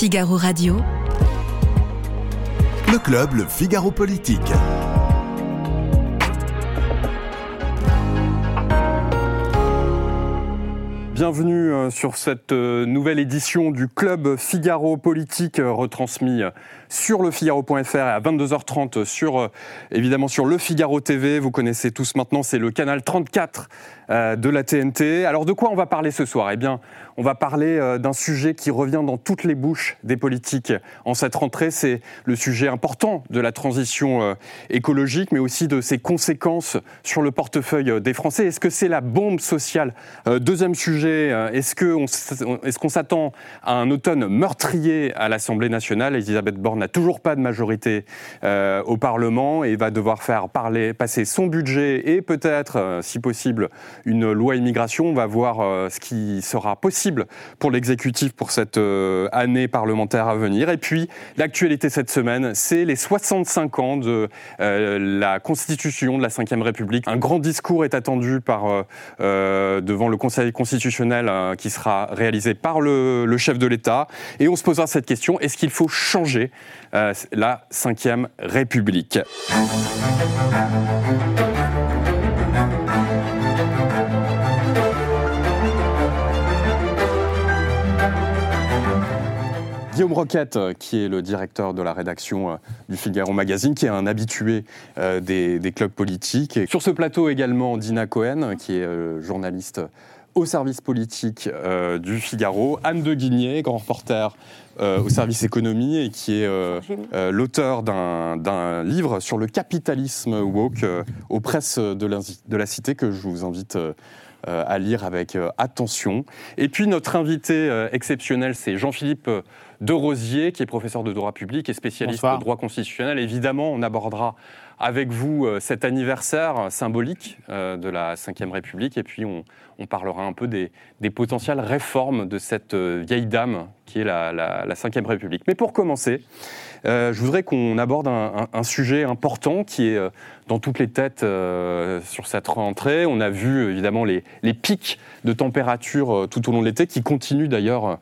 Figaro Radio. Le club, le Figaro Politique. Bienvenue euh, sur cette euh, nouvelle édition du Club Figaro Politique euh, retransmis sur le Figaro.fr et à 22h30 sur évidemment sur le Figaro TV. Vous connaissez tous maintenant, c'est le canal 34 de la TNT. Alors de quoi on va parler ce soir? Eh bien, on va parler d'un sujet qui revient dans toutes les bouches des politiques en cette rentrée. C'est le sujet important de la transition écologique, mais aussi de ses conséquences sur le portefeuille des Français. Est-ce que c'est la bombe sociale? Deuxième sujet euh, est-ce qu'on s'attend à un automne meurtrier à l'Assemblée nationale? Elisabeth Borne n'a toujours pas de majorité euh, au Parlement et va devoir faire parler, passer son budget et peut-être, euh, si possible, une loi immigration. On va voir ce qui sera possible pour l'exécutif pour cette année parlementaire à venir. Et puis, l'actualité cette semaine, c'est les 65 ans de la Constitution de la Ve République. Un grand discours est attendu par, devant le Conseil constitutionnel euh, qui sera réalisé par le, chef de l'État. Et on se posera cette question, est-ce qu'il faut changer euh, la Ve République? Guillaume Roquette, euh, qui est le directeur de la rédaction du Figaro Magazine, qui est un habitué des, clubs politiques. Et sur ce plateau également, Dina Cohen, qui est journaliste au service politique euh, du Figaro, Anne de Guigné, grand reporter euh, au service économie et qui est euh, l'auteur d'un livre sur le capitalisme woke aux presses de la, de la, Cité que je vous invite à lire avec attention. Et puis notre invité exceptionnel, c'est Jean-Philippe de Rosier, qui est professeur de droit public et spécialiste de droit constitutionnel. Évidemment, on abordera avec vous cet anniversaire symbolique de la Ve République et puis on, on parlera un peu des, potentielles réformes de cette euh, vieille dame qui est la, la, la Ve République. Mais pour commencer, euh, je voudrais qu'on aborde un, sujet important qui est euh, dans toutes les têtes sur cette rentrée. On a vu évidemment les, pics de température tout au long de l'été qui continuent d'ailleurs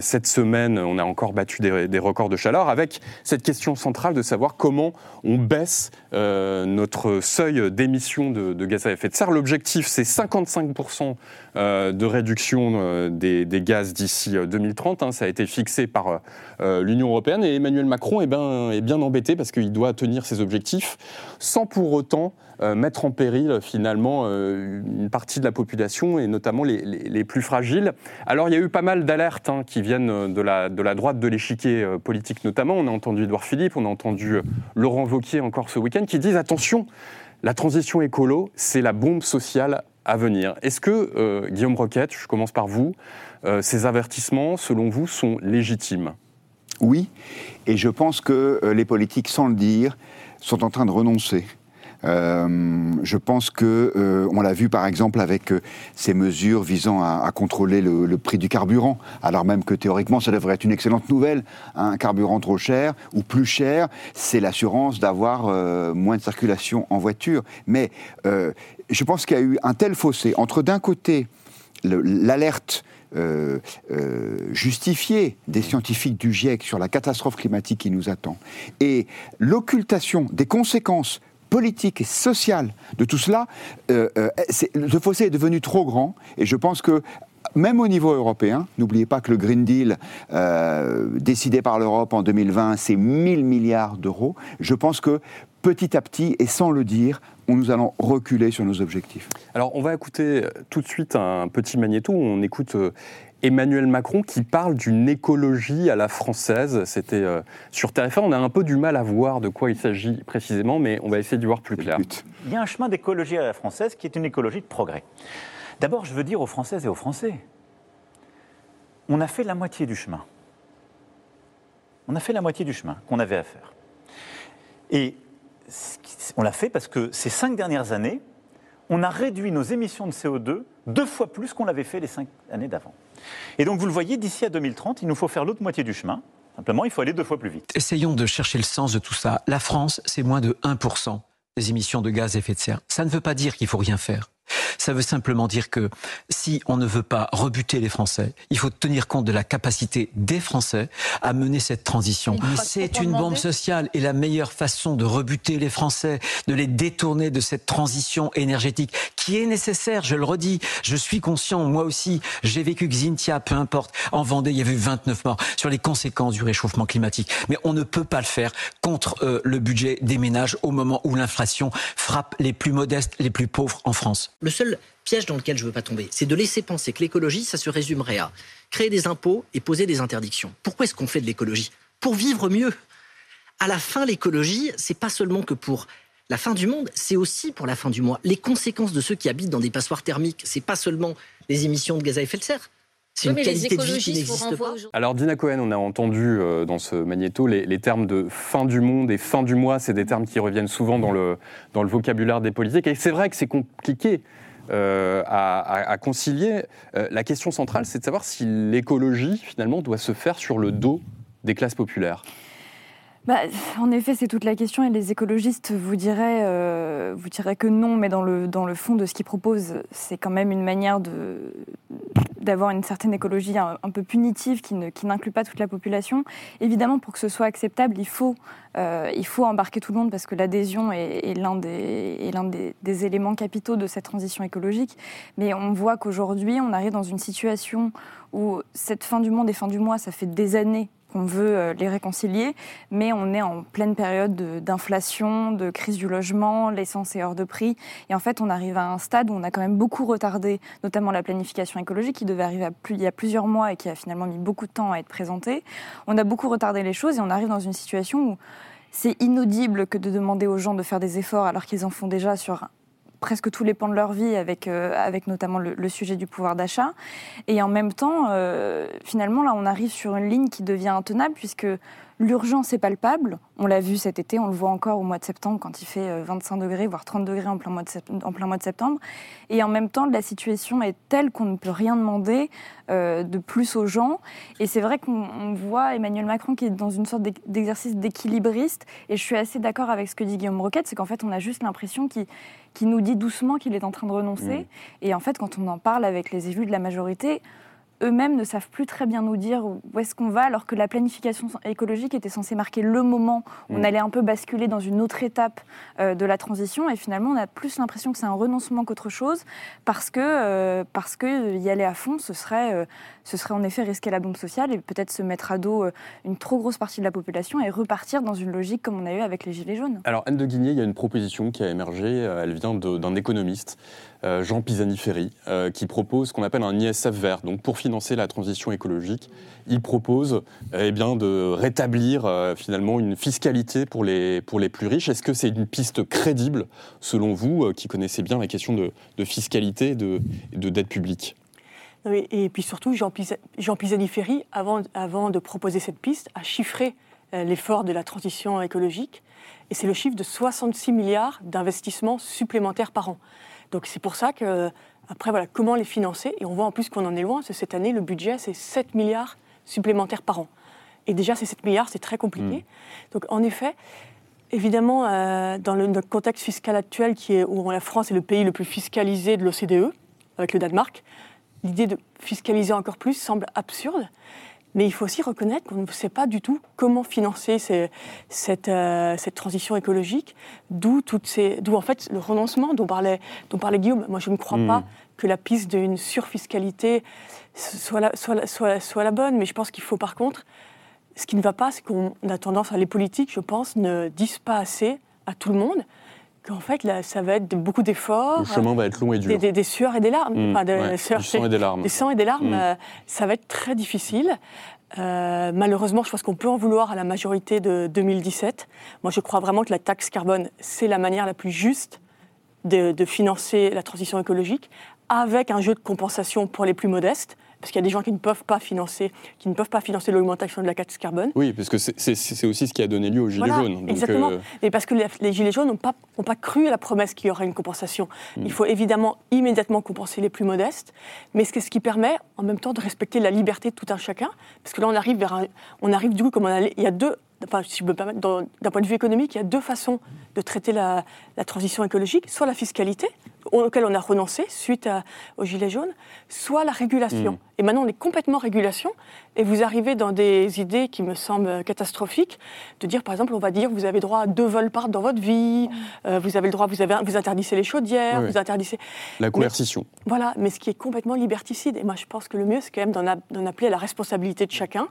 cette semaine. On a encore battu des, records de chaleur avec cette question centrale de savoir comment on baisse notre seuil d'émission de, gaz à effet de serre. L'objectif, c'est 55% de réduction des, gaz d'ici 2030. Hein. Ça a été fixé par l'Union européenne et Emmanuel Macron est bien, est bien embêté parce qu'il doit tenir ses objectifs sans pour autant euh, mettre en péril finalement euh, une partie de la population et notamment les, plus fragiles. Alors il y a eu pas mal d'alertes hein, qui viennent de la, de la droite de l'échiquier euh, politique notamment. On a entendu Edouard Philippe, on a entendu Laurent Wauquiez encore ce week-end qui disent attention, la transition écolo, c'est la bombe sociale Est-ce que, Guillaume Roquette, je commence par vous, ces avertissements, selon vous, sont légitimes? Oui, et je pense que euh, les politiques, sans le dire, sont en train de renoncer. Euh, je pense que euh, on l'a vu par exemple avec ces mesures visant à, contrôler le, prix du carburant, alors même que théoriquement ça devrait être une excellente nouvelle. Un carburant trop cher ou plus cher, c'est l'assurance d'avoir moins de circulation en voiture. Mais je pense qu'il y a eu un tel fossé entre d'un côté l'alerte euh, euh, justifié des scientifiques du GIEC sur la catastrophe climatique qui nous attend, et l'occultation des conséquences politiques et sociales de tout cela, euh, le fossé est devenu trop grand, et je pense que même au niveau européen, n'oubliez pas que le Green Deal décidé par l'Europe en 2020, c'est 1000 milliards d'euros. Je pense que petit à petit, et sans le dire, nous allons reculer sur nos objectifs. Alors, on va écouter tout de suite un petit magnéto. On écoute euh, Emmanuel Macron qui parle d'une écologie à la française. C'était euh, sur TF1. On a un peu du mal à voir de quoi il s'agit précisément, mais on va essayer de voir plus clair. Il y a un chemin d'écologie à la française qui est une écologie de progrès. D'abord, je veux dire aux Françaises et aux Français, on a fait la moitié du chemin. On a fait la moitié du chemin qu'on avait à faire. Et on l'a fait parce que ces cinq dernières années, on a réduit nos émissions de CO2 deux fois plus qu'on l'avait fait les cinq années d'avant. Et donc, vous le voyez, d'ici à 2030, il nous faut faire l'autre moitié du chemin. Simplement, il faut aller deux fois plus vite. Essayons de chercher le sens de tout ça. La France, c'est moins de 1% des émissions de gaz à effet de serre. Ça ne veut pas dire qu'il faut rien faire. Ça veut simplement dire que si on ne veut pas rebuter les Français, il faut tenir compte de la capacité des Français à mener cette transition. C'est une bombe sociale et la meilleure façon de rebuter les Français, de les détourner de cette transition énergétique qui est nécessaire, je le redis. Je suis conscient, moi aussi, j'ai vécu Xintia, peu importe. En Vendée, il y avait eu 29 morts sur les conséquences du réchauffement climatique. Mais on ne peut pas le faire contre euh, le budget des ménages au moment où l'inflation frappe les plus modestes, les plus pauvres en France. Le seul piège dans lequel je ne veux pas tomber, c'est de laisser penser que l'écologie, ça se résumerait à créer des impôts et poser des interdictions. Pourquoi est-ce qu'on fait de l'écologie? Pour vivre mieux. À la fin, l'écologie, c'est pas seulement que pour la fin du monde, c'est aussi pour la fin du mois. Les conséquences de ceux qui habitent dans des passoires thermiques, c'est pas seulement les émissions de gaz à effet de serre. C'est une qualité de vie qui n'existe pas. Alors Dina Cohen, on a entendu euh, dans ce magnéto les, les, termes de fin du monde et fin du mois, c'est des termes qui reviennent souvent dans le, dans le vocabulaire des politiques. Et c'est vrai que c'est compliqué euh, à, concilier. Euh, la question centrale, c'est de savoir si l'écologie, finalement, doit se faire sur le dos des classes populaires. Bah, en effet, c'est toute la question et les écologistes vous diraient, euh, vous diraient que non, mais dans le, dans le fond de ce qu'ils proposent, c'est quand même une manière d'avoir une certaine écologie un, peu punitive qui, n'inclut pas toute la population. Évidemment, pour que ce soit acceptable, il faut, euh, il faut embarquer tout le monde parce que l'adhésion est l'un des, des éléments capitaux de cette transition écologique. Mais on voit qu'aujourd'hui, on arrive dans une situation où cette fin du monde et fin du mois, ça fait des années qu'on veut euh, les réconcilier, mais on est en pleine période d'inflation, de, crise du logement, l'essence est hors de prix, et en fait on arrive à un stade où on a quand même beaucoup retardé, notamment la planification écologique qui devait arriver plus, il y a plusieurs mois et qui a finalement mis beaucoup de temps à être présentée. On a beaucoup retardé les choses et on arrive dans une situation où c'est inaudible que de demander aux gens de faire des efforts alors qu'ils en font déjà sur presque tous les pans de leur vie, avec, euh, avec notamment le, sujet du pouvoir d'achat. Et en même temps, euh, finalement, là, on arrive sur une ligne qui devient intenable, puisque l'urgence est palpable. On l'a vu cet été, on le voit encore au mois de septembre, quand il fait 25 euh, degrés, voire 30 degrés en plein mois de, septembre, en plein mois de septembre. Et en même temps, la situation est telle qu'on ne peut rien demander euh, de plus aux gens. Et c'est vrai qu'on voit Emmanuel Macron qui est dans une sorte d'exercice d'équilibriste. Et je suis assez d'accord avec ce que dit Guillaume Roquette, c'est qu'en fait, on a juste l'impression qu'il qui nous dit doucement qu'il est en train de renoncer. Mmh. Et en fait, quand on en parle avec les élus de la majorité, eux-mêmes ne savent plus très bien nous dire où est-ce qu'on va, alors que la planification écologique était censée marquer le moment où mmh. on allait un peu basculer dans une autre étape euh, de la transition. Et finalement, on a plus l'impression que c'est un renoncement qu'autre chose, parce que, euh, parce que y aller à fond, ce serait, euh, ce serait en effet risquer la bombe sociale et peut-être se mettre à dos une trop grosse partie de la population et repartir dans une logique comme on a eu avec les Gilets jaunes. Alors, Anne de Guigné, il y a une proposition qui a émergé, elle vient d'un économiste. Euh, Jean Pisani-Ferry, euh, qui propose ce qu'on appelle un ISF vert. Donc pour financer la transition écologique, il propose eh bien, de rétablir euh, finalement une fiscalité pour les, plus riches. Est-ce que c'est une piste crédible, selon vous, euh, qui connaissez bien la question de, fiscalité et de, de dette publique? Et puis surtout, Jean, Pisa, Jean Pisani-Ferry, avant, avant de proposer cette piste, a chiffré l'effort de la transition écologique. Et c'est le chiffre de 66 milliards d'investissements supplémentaires par an. Donc c'est pour ça que, après, voilà, comment les financer? Et on voit en plus qu'on en est loin. Cette année, le budget, c'est 7 milliards supplémentaires par an. Et déjà, ces 7 milliards, c'est très compliqué. Mmh. Donc en effet, évidemment, euh, dans le, le, contexte fiscal actuel, qui est, où la France est le pays le plus fiscalisé de l'OCDE, avec le Danemark, l'idée de fiscaliser encore plus semble absurde. Mais il faut aussi reconnaître qu'on ne sait pas du tout comment financer ces, cette, euh, cette, transition écologique, d'où en fait le renoncement dont parlait, dont parlait Guillaume. Moi, je ne crois mmh. pas que la piste d'une surfiscalité soit la, soit, la, soit, soit la bonne, mais je pense qu'il faut par contre, ce qui ne va pas, c'est qu'on a tendance à les politiques, je pense, ne disent pas assez à tout le monde qu'en fait, là, ça va être beaucoup d'efforts. Le chemin va être long et dur. Des, des, des sueurs et des larmes. Mmh, enfin, de, ouais, sueurs, du sang et des larmes. Des sangs et des larmes, mmh. euh, ça va être très difficile. Euh, malheureusement, je pense qu'on peut en vouloir à la majorité de 2017. Moi, je crois vraiment que la taxe carbone, c'est la manière la plus juste de, de, financer la transition écologique, avec un jeu de compensation pour les plus modestes parce qu'il y a des gens qui ne peuvent pas financer, qui ne peuvent pas financer l'augmentation de la taxe carbone. Oui, parce que c'est aussi ce qui a donné lieu aux Gilets voilà, jaunes. Donc exactement. Euh... Et parce que les, les Gilets jaunes n'ont pas, ont pas cru à la promesse qu'il y aurait une compensation. Mmh. Il faut évidemment immédiatement compenser les plus modestes, mais c'est ce qui permet en même temps de respecter la liberté de tout un chacun. Parce que là, on arrive vers un, on arrive du coup comme on allait, il y a deux enfin, si je me permets, d'un point de vue économique, il y a deux façons de traiter la, la, transition écologique. Soit la fiscalité, auquel on a renoncé suite à, aux Gilets jaunes, soit la régulation. Mm. Et maintenant, on est complètement régulation, et vous arrivez dans des idées qui me semblent catastrophiques, de dire, par exemple, on va dire, vous avez droit à deux vols par dans votre vie, euh, vous avez le droit, vous, avez, vous interdissez les chaudières, Oui. vous interdissez... La coercition. Voilà, mais ce qui est complètement liberticide. Et moi, je pense que le mieux, c'est quand même d'en appeler à la responsabilité de chacun,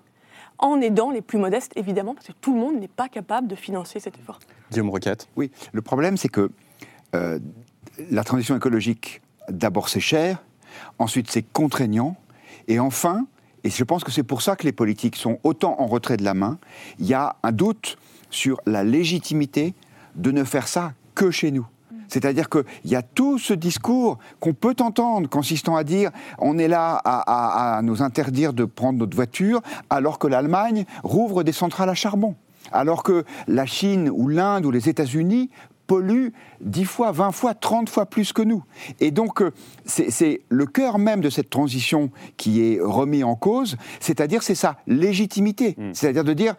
en aidant les plus modestes, évidemment, parce que tout le monde n'est pas capable de financer cet effort. Guillaume Roquette. Oui, le problème, c'est que euh, la transition écologique, d'abord, c'est cher, ensuite, c'est contraignant, et enfin, et je pense que c'est pour ça que les politiques sont autant en retrait de la main, il y a un doute sur la légitimité de ne faire ça que chez nous. C'est-à-dire qu'il y a tout ce discours qu'on peut entendre consistant à dire on est là à, à- à nous interdire de prendre notre voiture alors que l'Allemagne rouvre des centrales à charbon. Alors que la Chine ou l'Inde ou les États-Unis polluent 10 fois, 20 fois, 30 fois plus que nous. Et donc, euh, c'est c'est le cœur même de cette transition qui est remis en cause, c'est-à-dire c'est sa légitimité. C'est-à-dire de dire,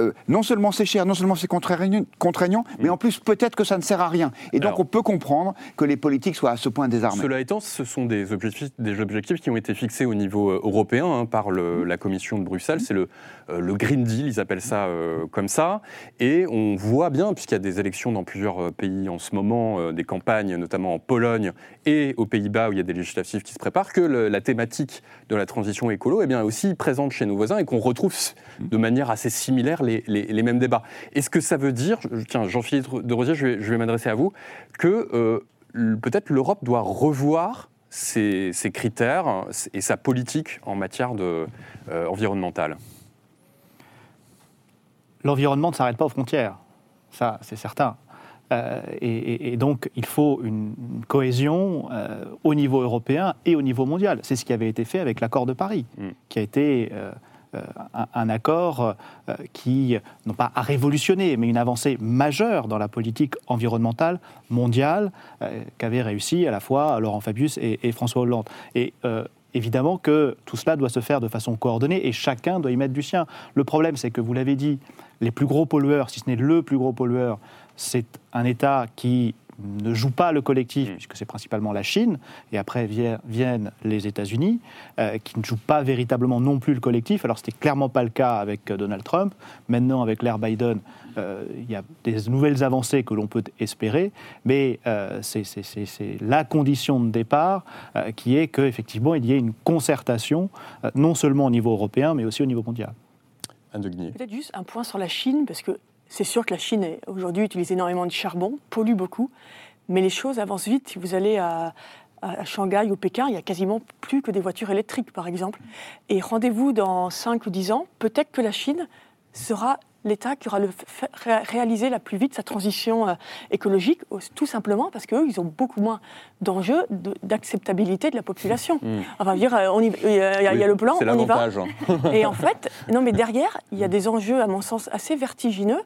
euh, non seulement c'est cher, non seulement c'est contraignant, contraignant, mais en plus peut-être que ça ne sert à rien. Et donc on peut comprendre que les politiques soient à ce point désarmés. Cela étant, ce sont des objectifs, des objectifs qui ont été fixés au niveau euh, européen hein, par le- la Commission de Bruxelles. C'est le, euh, le Green Deal, ils appellent ça euh, comme ça. Et on voit bien, puisqu'il y a des élections dans plusieurs pays en ce moment, des campagnes, notamment en Pologne et aux Pays-Bas, où il y a des législatives qui se préparent, que le- la thématique de la transition écolo est bien aussi présente chez nos voisins et qu'on retrouve de manière assez similaire les, les- les mêmes débats. Est-ce que ça veut dire, tiens, Jean-Philippe de Rosier, je vais, m'adresser à vous, que euh, peut-être l'Europe doit revoir ses, ses critères hein, et sa politique en matière de, euh, environnementale? L'environnement ne s'arrête pas aux frontières. Ça, c'est certain. Euh, et, donc, il faut une, cohésion euh, au niveau européen et au niveau mondial. C'est ce qui avait été fait avec l'accord de Paris, Mm. qui a été euh, un, un accord euh, qui, non pas a révolutionné, mais une avancée majeure dans la politique environnementale mondiale euh, qu'avaient réussi à la fois Laurent Fabius et, et François Hollande. Et euh, évidemment que tout cela doit se faire de façon coordonnée et chacun doit y mettre du sien. Le problème, c'est que vous l'avez dit, les plus gros pollueurs, si ce n'est le plus gros pollueur, c'est un État qui ne joue pas le collectif, Mm. puisque c'est principalement la Chine, et après vie- viennent les États-Unis, euh, qui ne jouent pas véritablement non plus le collectif. Alors c'était clairement pas le cas avec euh, Donald Trump. Maintenant, avec l'ère Biden, euh, il y a des nouvelles avancées que l'on peut espérer, mais euh, c'est- la condition de départ euh, qui est qu'effectivement, il y ait une concertation, euh, non seulement au niveau européen, mais aussi au niveau mondial. Anne de Guigné. Peut-être juste un point sur la Chine, parce que c'est sûr que la Chine aujourd'hui utilise énormément de charbon, pollue beaucoup, mais les choses avancent vite. Si vous allez à, à Shanghai ou Pékin, il n'y a quasiment plus que des voitures électriques, par exemple. Et rendez-vous dans 5 ou 10 ans, peut-être que la Chine sera l'État qui aura le réalisé la plus vite sa transition euh, écologique, tout simplement parce qu'eux, ils ont beaucoup moins d'enjeux de- d'acceptabilité de la population. Mm. Enfin, dire, euh, on y- il y, a- y a le plan, on y va. hein. Et en fait, non, mais derrière, il y a des enjeux, à mon sens, assez vertigineux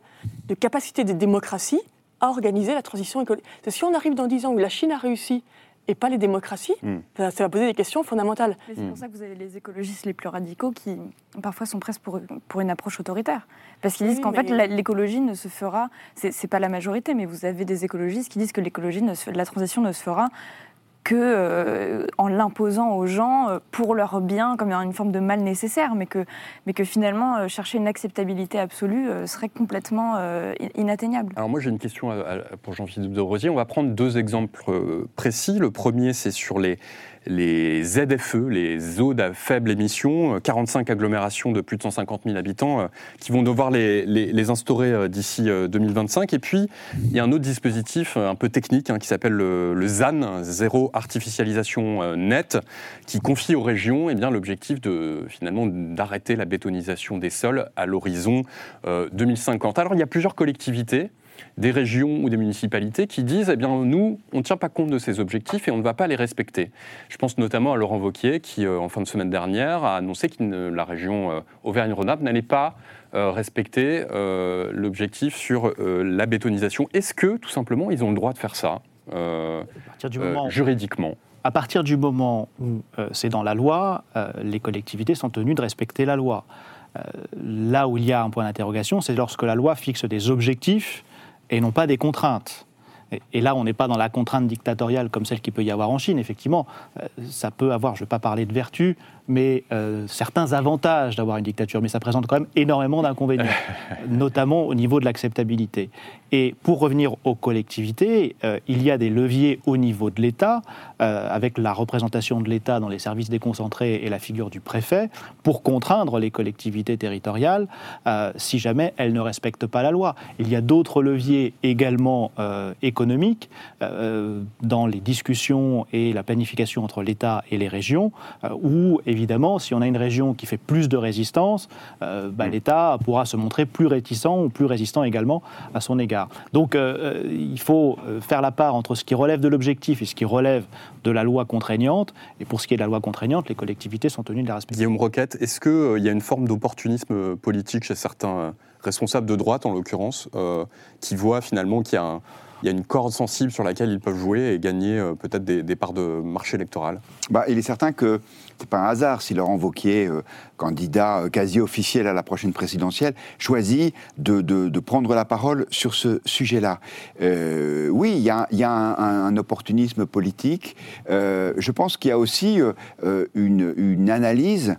de capacité des démocraties à organiser la transition écologique. Si on arrive dans 10 ans où la Chine a réussi et pas les démocraties, Mm. ça, ça va poser des questions fondamentales. Mais c'est pour ça que vous avez les écologistes les plus radicaux qui parfois sont presque pour, pour une approche autoritaire. Parce qu'ils disent Oui, qu'en mais- fait la- l'écologie ne se fera, c'est c'est pas la majorité, mais vous avez des écologistes qui disent que l'écologie, ne se- la transition ne se fera que euh, en l'imposant aux gens euh, pour leur bien, comme une forme de mal nécessaire, mais que, mais que finalement euh, chercher une acceptabilité absolue serait complètement in- inatteignable. Alors moi j'ai une question pour Jean-Philippe de Rosier. On va prendre deux exemples précis. Le premier c'est sur les, les ZFE, les eaux à faible émission, euh, 45 agglomérations de plus de 150 000 habitants euh, qui vont devoir les, instaurer euh, d'ici euh, 2025. Et puis il y a un autre dispositif euh, un peu technique hein, qui s'appelle le, ZAN, zéro artificialisation euh, nette, qui confie aux régions eh l'objectif de finalement d'arrêter la bétonisation des sols à l'horizon euh, 2050. Alors il y a plusieurs collectivités des régions ou des municipalités qui disent eh bien nous on ne tient pas compte de ces objectifs et on ne va pas les respecter. Je pense notamment à Laurent Vauquier qui euh, en fin de semaine dernière a annoncé que la région euh, Auvergne-Rhône-Alpes n'allait pas euh, respecter l'objectif sur la bétonisation. Est-ce que tout simplement ils ont le droit de faire ça moment juridiquement? À partir du moment où euh, c'est dans la loi, euh, les collectivités sont tenues de respecter la loi. Euh, là où il y a un point d'interrogation, c'est lorsque la loi fixe des objectifs et non pas des contraintes. Et, là, on n'est pas dans la contrainte dictatoriale comme celle qu'il peut y avoir en Chine. Effectivement, euh, ça peut avoir, je ne vais pas parler de vertu, mais euh, certains avantages d'avoir une dictature, mais ça présente quand même énormément d'inconvénients, notamment au niveau de l'acceptabilité. Et pour revenir aux collectivités, euh, il y a des leviers au niveau de l'État, euh, avec la représentation de l'État dans les services déconcentrés et la figure du préfet, pour contraindre les collectivités territoriales si jamais elles ne respectent pas la loi. Il y a d'autres leviers également économiques dans les discussions et la planification entre l'État et les régions, où évidemment, si on a une région qui fait plus de résistance, euh, bah, mm. l'État pourra se montrer plus réticent ou plus résistant également à son égard. Donc euh, euh, il faut faire la part entre ce qui relève de l'objectif et ce qui relève de la loi contraignante. Et pour ce qui est de la loi contraignante, les collectivités sont tenues de la respecter. Guillaume Roquette, est-ce qu'il y a une forme d'opportunisme politique chez certains responsables de droite, en l'occurrence, qui voient finalement qu'il y a un il y a une corde sensible sur laquelle ils peuvent jouer et gagner euh, peut-être des, parts de marché électoral bah, Il est certain que ce n'est pas un hasard si Laurent Wauquiez, euh, candidat euh, quasi officiel à la prochaine présidentielle, choisit de, prendre la parole sur ce sujet-là. oui, il y a, un, opportunisme politique. je pense qu'il y a aussi une, analyse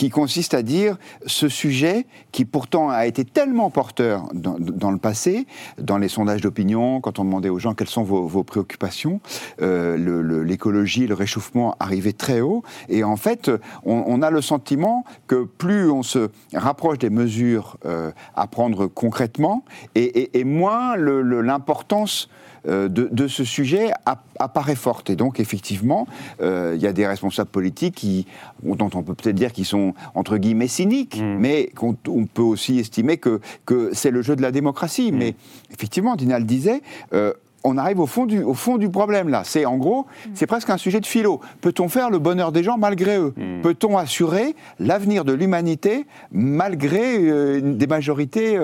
qui consiste à dire ce sujet qui pourtant a été tellement porteur dans, le passé, dans les sondages d'opinion, quand on demandait aux gens quelles sont vos, préoccupations, euh, l'écologie, le, réchauffement arrivaient très haut, et en fait, on, a le sentiment que plus on se rapproche des mesures euh, à prendre concrètement, et moins l'importance euh, de, ce sujet apparaît forte. Et donc, effectivement, euh, il y a des responsables politiques qui, dont on peut peut-être dire qu'ils sont, entre guillemets, cyniques, mm. mais qu'on on peut aussi estimer que, que c'est le jeu de la démocratie. Mm. Mais effectivement, Dinal disait... Euh, on arrive au fond du, au fond du problème là. C'est en gros, mm. c'est presque un sujet de philo. Peut-on faire le bonheur des gens malgré eux? Peut-on assurer l'avenir de l'humanité malgré des majorités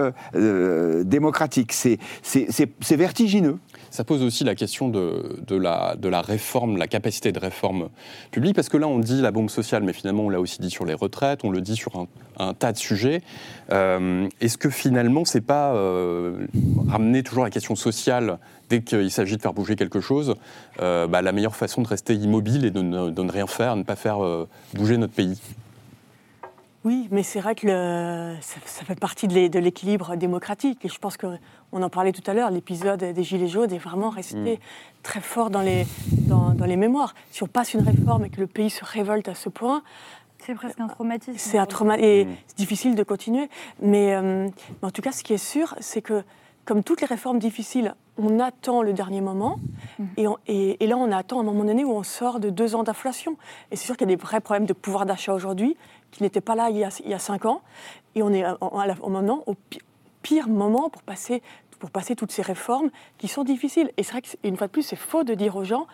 démocratiques? C'est vertigineux. Ça pose aussi la question de, la, de la réforme, la capacité de réforme publique, parce que là, on dit la bombe sociale, mais finalement, on l'a aussi dit sur les retraites, on le dit sur un, un tas de sujets. Euh, est-ce que finalement, c'est pas euh, ramener toujours la question sociale dès qu'il s'agit de faire bouger quelque chose, euh, bah, la meilleure façon de rester immobile et de ne, de ne rien faire, de ne pas faire bouger notre pays? Oui, mais c'est vrai que ça, fait partie de l'équilibre démocratique. Et je pense qu'on en parlait tout à l'heure, l'épisode des Gilets jaunes est vraiment resté mm. très fort dans les, dans, les mémoires. Si on passe une réforme et que le pays se révolte à ce point, c'est presque un traumatisme. C'est un traumatisme. Et mm. c'est difficile de continuer. Mais, euh, mais, en tout cas, ce qui est sûr, c'est que, comme toutes les réformes difficiles, on attend le dernier moment. Mm. Et, et, là, on attend un moment donné où on sort de deux ans d'inflation. Et c'est sûr qu'il y a des vrais problèmes de pouvoir d'achat aujourd'hui qui n'était pas là il y, a, il y a cinq ans. Et on est en, maintenant au pire moment pour passer, pour passer toutes ces réformes qui sont difficiles. Et c'est vrai qu'une fois de plus, c'est faux de dire aux gens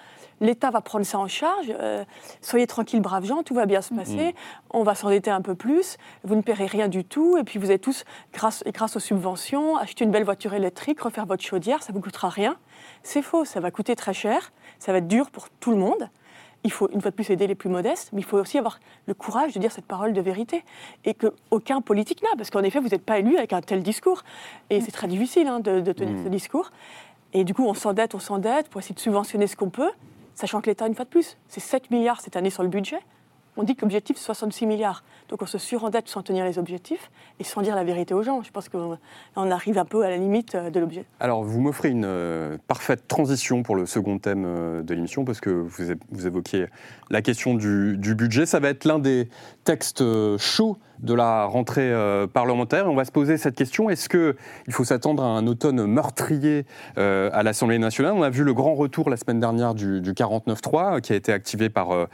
l'État va prendre ça en charge, euh, soyez tranquilles, braves gens, tout va bien se passer, mm. on va s'endetter un peu plus, vous ne paierez rien du tout, et puis vous êtes tous, grâce, grâce aux subventions, acheter une belle voiture électrique, refaire votre chaudière, ça ne vous coûtera rien. C'est faux, ça va coûter très cher, ça va être dur pour tout le monde il faut une fois de plus aider les plus modestes, mais il faut aussi avoir le courage de dire cette parole de vérité et qu'aucun politique n'a, parce qu'en effet, vous n'êtes pas élu avec un tel discours. Et c'est très difficile hein, de, tenir ce mmh. discours. Et du coup, on s'endette, on s'endette pour essayer de subventionner ce qu'on peut, sachant que l'État, une fois de plus, c'est 7 milliards cette année sur le budget. On dit que l'objectif, c'est 66 milliards. Donc on se surendette sans tenir les objectifs et sans dire la vérité aux gens. Je pense qu'on arrive un peu à la limite euh, de l'objet. Alors vous m'offrez une euh, parfaite transition pour le second thème euh, de l'émission, parce que vous, vous évoquiez la question du, du budget. Ça va être l'un des textes chauds de la rentrée euh, parlementaire. On va se poser cette question est-ce qu'il faut s'attendre à un automne meurtrier euh, à l'Assemblée nationale? On a vu le grand retour la semaine dernière du, 49.3 qui a été activé par euh,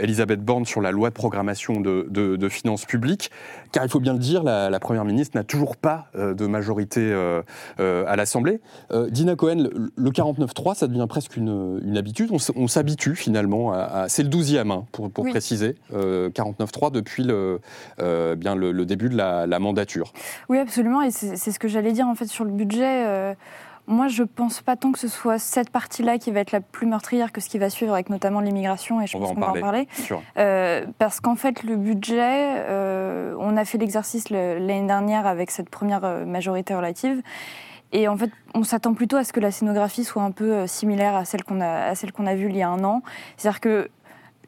Elisabeth Borne sur la loi de programmation de, finances publiques. Car il faut bien le dire, la, Première ministre n'a toujours pas de majorité à l'Assemblée. Dina Cohen, le, 49.3, ça devient presque une, habitude. On, s'habitue finalement à. c'est le 12e, hein, pour, préciser. 49.3 depuis le. Euh, bien le, début de la, mandature. Oui, absolument, et c'est ce que j'allais dire en fait sur le budget. Euh, moi, je pense pas tant que ce soit cette partie-là qui va être la plus meurtrière que ce qui va suivre, avec notamment l'immigration, et je pense qu'on va en parler. Euh, parce qu'en fait, le budget, on a fait l'exercice l'année dernière avec cette première majorité relative. Et en fait, on s'attend plutôt à ce que la scénographie soit un peu similaire à celle qu'on a, à celle qu'on a vue il y a un an. C'est-à-dire que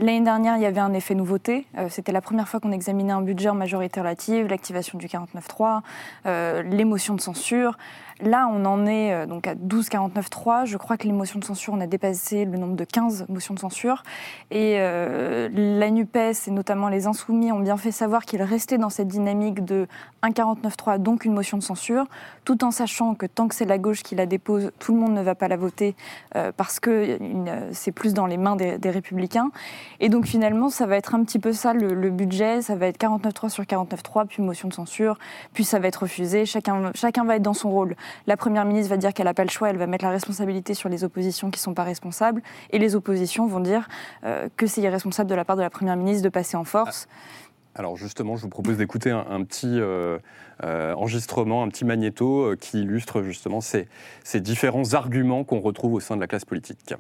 L'année dernière, il y avait un effet nouveauté. C'était la première fois qu'on examinait un budget en majorité relative, l'activation du 49.3, euh, l'émotion de censure. Là, on en est euh, donc à 12,49,3. Je crois que les motions de censure, on a dépassé le nombre de 15 motions de censure. Et euh, la NUPES et notamment les Insoumis ont bien fait savoir qu'ils restaient dans cette dynamique de 1,49,3, donc une motion de censure, tout en sachant que tant que c'est la gauche qui la dépose, tout le monde ne va pas la voter euh, parce que c'est plus dans les mains des, Républicains. Et donc finalement, ça va être un petit peu ça le, budget. Ça va être 49,3 sur 49,3, puis motion de censure, puis ça va être refusé. Chacun, chacun va être dans son rôle. La Première ministre va dire qu'elle n'a pas le choix, elle va mettre la responsabilité sur les oppositions qui ne sont pas responsables, et les oppositions vont dire euh, que c'est irresponsable de la part de la Première ministre de passer en force. Ah, alors justement, je vous propose d'écouter un, petit euh, euh, enregistrement, un petit magnéto qui illustre justement ces différents arguments qu'on retrouve au sein de la classe politique.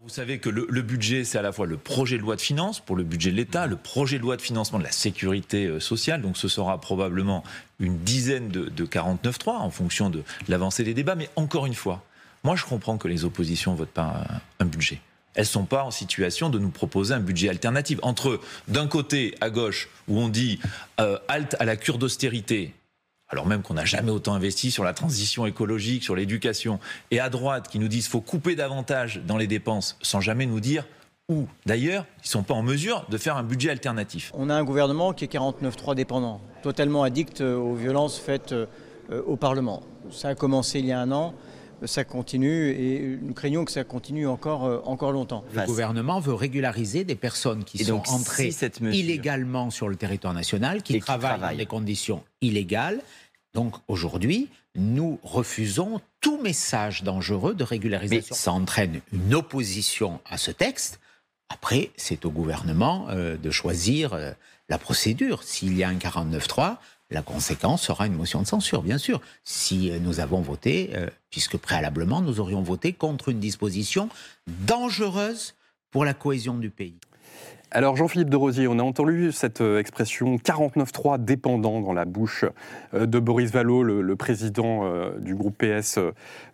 Vous savez que le, budget, c'est à la fois le projet de loi de finances pour le budget de l'État, le projet de loi de financement de la sécurité euh, sociale. Donc ce sera probablement une dizaine de, de 49.3 en fonction de l'avancée des débats. Mais encore une fois, moi je comprends que les oppositions ne votent pas un, budget. Elles ne sont pas en situation de nous proposer un budget alternatif. Entre, d'un côté, à gauche, où on dit euh, halte à la cure d'austérité, alors même qu'on n'a jamais autant investi sur la transition écologique, sur l'éducation, et à droite qui nous disent qu'il faut couper davantage dans les dépenses sans jamais nous dire où. D'ailleurs, ils ne sont pas en mesure de faire un budget alternatif. On a un gouvernement qui est 49-3 dépendant, totalement addict aux violences faites euh, au Parlement. Ça a commencé il y a un an ça continue et nous craignons que ça continue encore, euh, encore longtemps. Le gouvernement veut régulariser des personnes qui sont entrées illégalement sur le territoire national, qui, travaillent, dans des conditions illégales. Donc aujourd'hui, nous refusons tout message dangereux de régularisation. ça entraîne une opposition à ce texte. Après, c'est au gouvernement euh, de choisir euh, la procédure. S'il y a un 49-3, la conséquence sera une motion de censure, bien sûr. Si euh, nous avons voté, euh, puisque préalablement nous aurions voté contre une disposition dangereuse pour la cohésion du pays. Alors Jean-Philippe de Rosier, on a entendu cette euh, expression 49-3 dépendant dans la bouche de Boris Vallot, le, président du groupe PS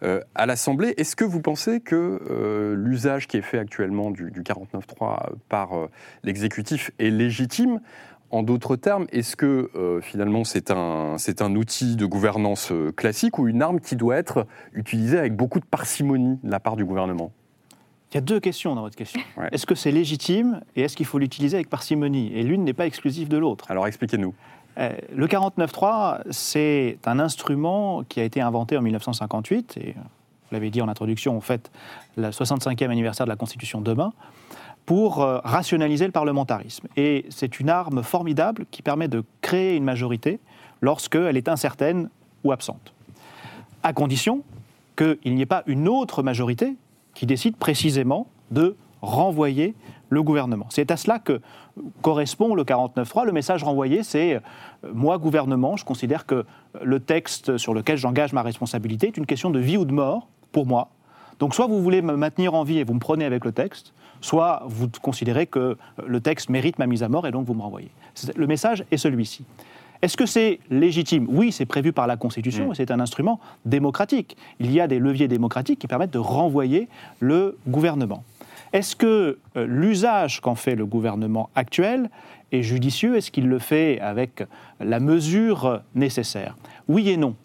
à l'Assemblée. Est-ce que vous pensez que l'usage qui est fait actuellement du, du 49-3 par l'exécutif est légitime? En d'autres termes, est-ce que euh, finalement c'est un, c'est un outil de gouvernance euh, classique ou une arme qui doit être utilisée avec beaucoup de parcimonie de la part du gouvernement? Il y a deux questions dans votre question. Est-ce que c'est légitime et est-ce qu'il faut l'utiliser avec parcimonie? Et l'une n'est pas exclusive de l'autre. Alors expliquez-nous. Euh, le 49.3, c'est un instrument qui a été inventé en 1958, et vous l'avez dit en introduction, on fête le 65e anniversaire de la Constitution demain pour euh, rationaliser le parlementarisme. Et c'est une arme formidable qui permet de créer une majorité lorsqu'elle est incertaine ou absente. À condition qu'il n'y ait pas une autre majorité qui décide précisément de renvoyer le gouvernement. C'est à cela que correspond le 49.3. Le message renvoyé, c'est euh, moi, gouvernement, je considère que le texte sur lequel j'engage ma responsabilité est une question de vie ou de mort pour moi. Donc soit vous voulez me maintenir en vie et vous me prenez avec le texte, soit vous considérez que le texte mérite ma mise à mort et donc vous me renvoyez. Le message est celui-ci. Est-ce que c'est légitime? Oui, c'est prévu par la Constitution mm. et c'est un instrument démocratique. Il y a des leviers démocratiques qui permettent de renvoyer le gouvernement. Est-ce que euh, l'usage qu'en fait le gouvernement actuel est judicieux? Est-ce qu'il le fait avec la mesure nécessaire? Oui et non.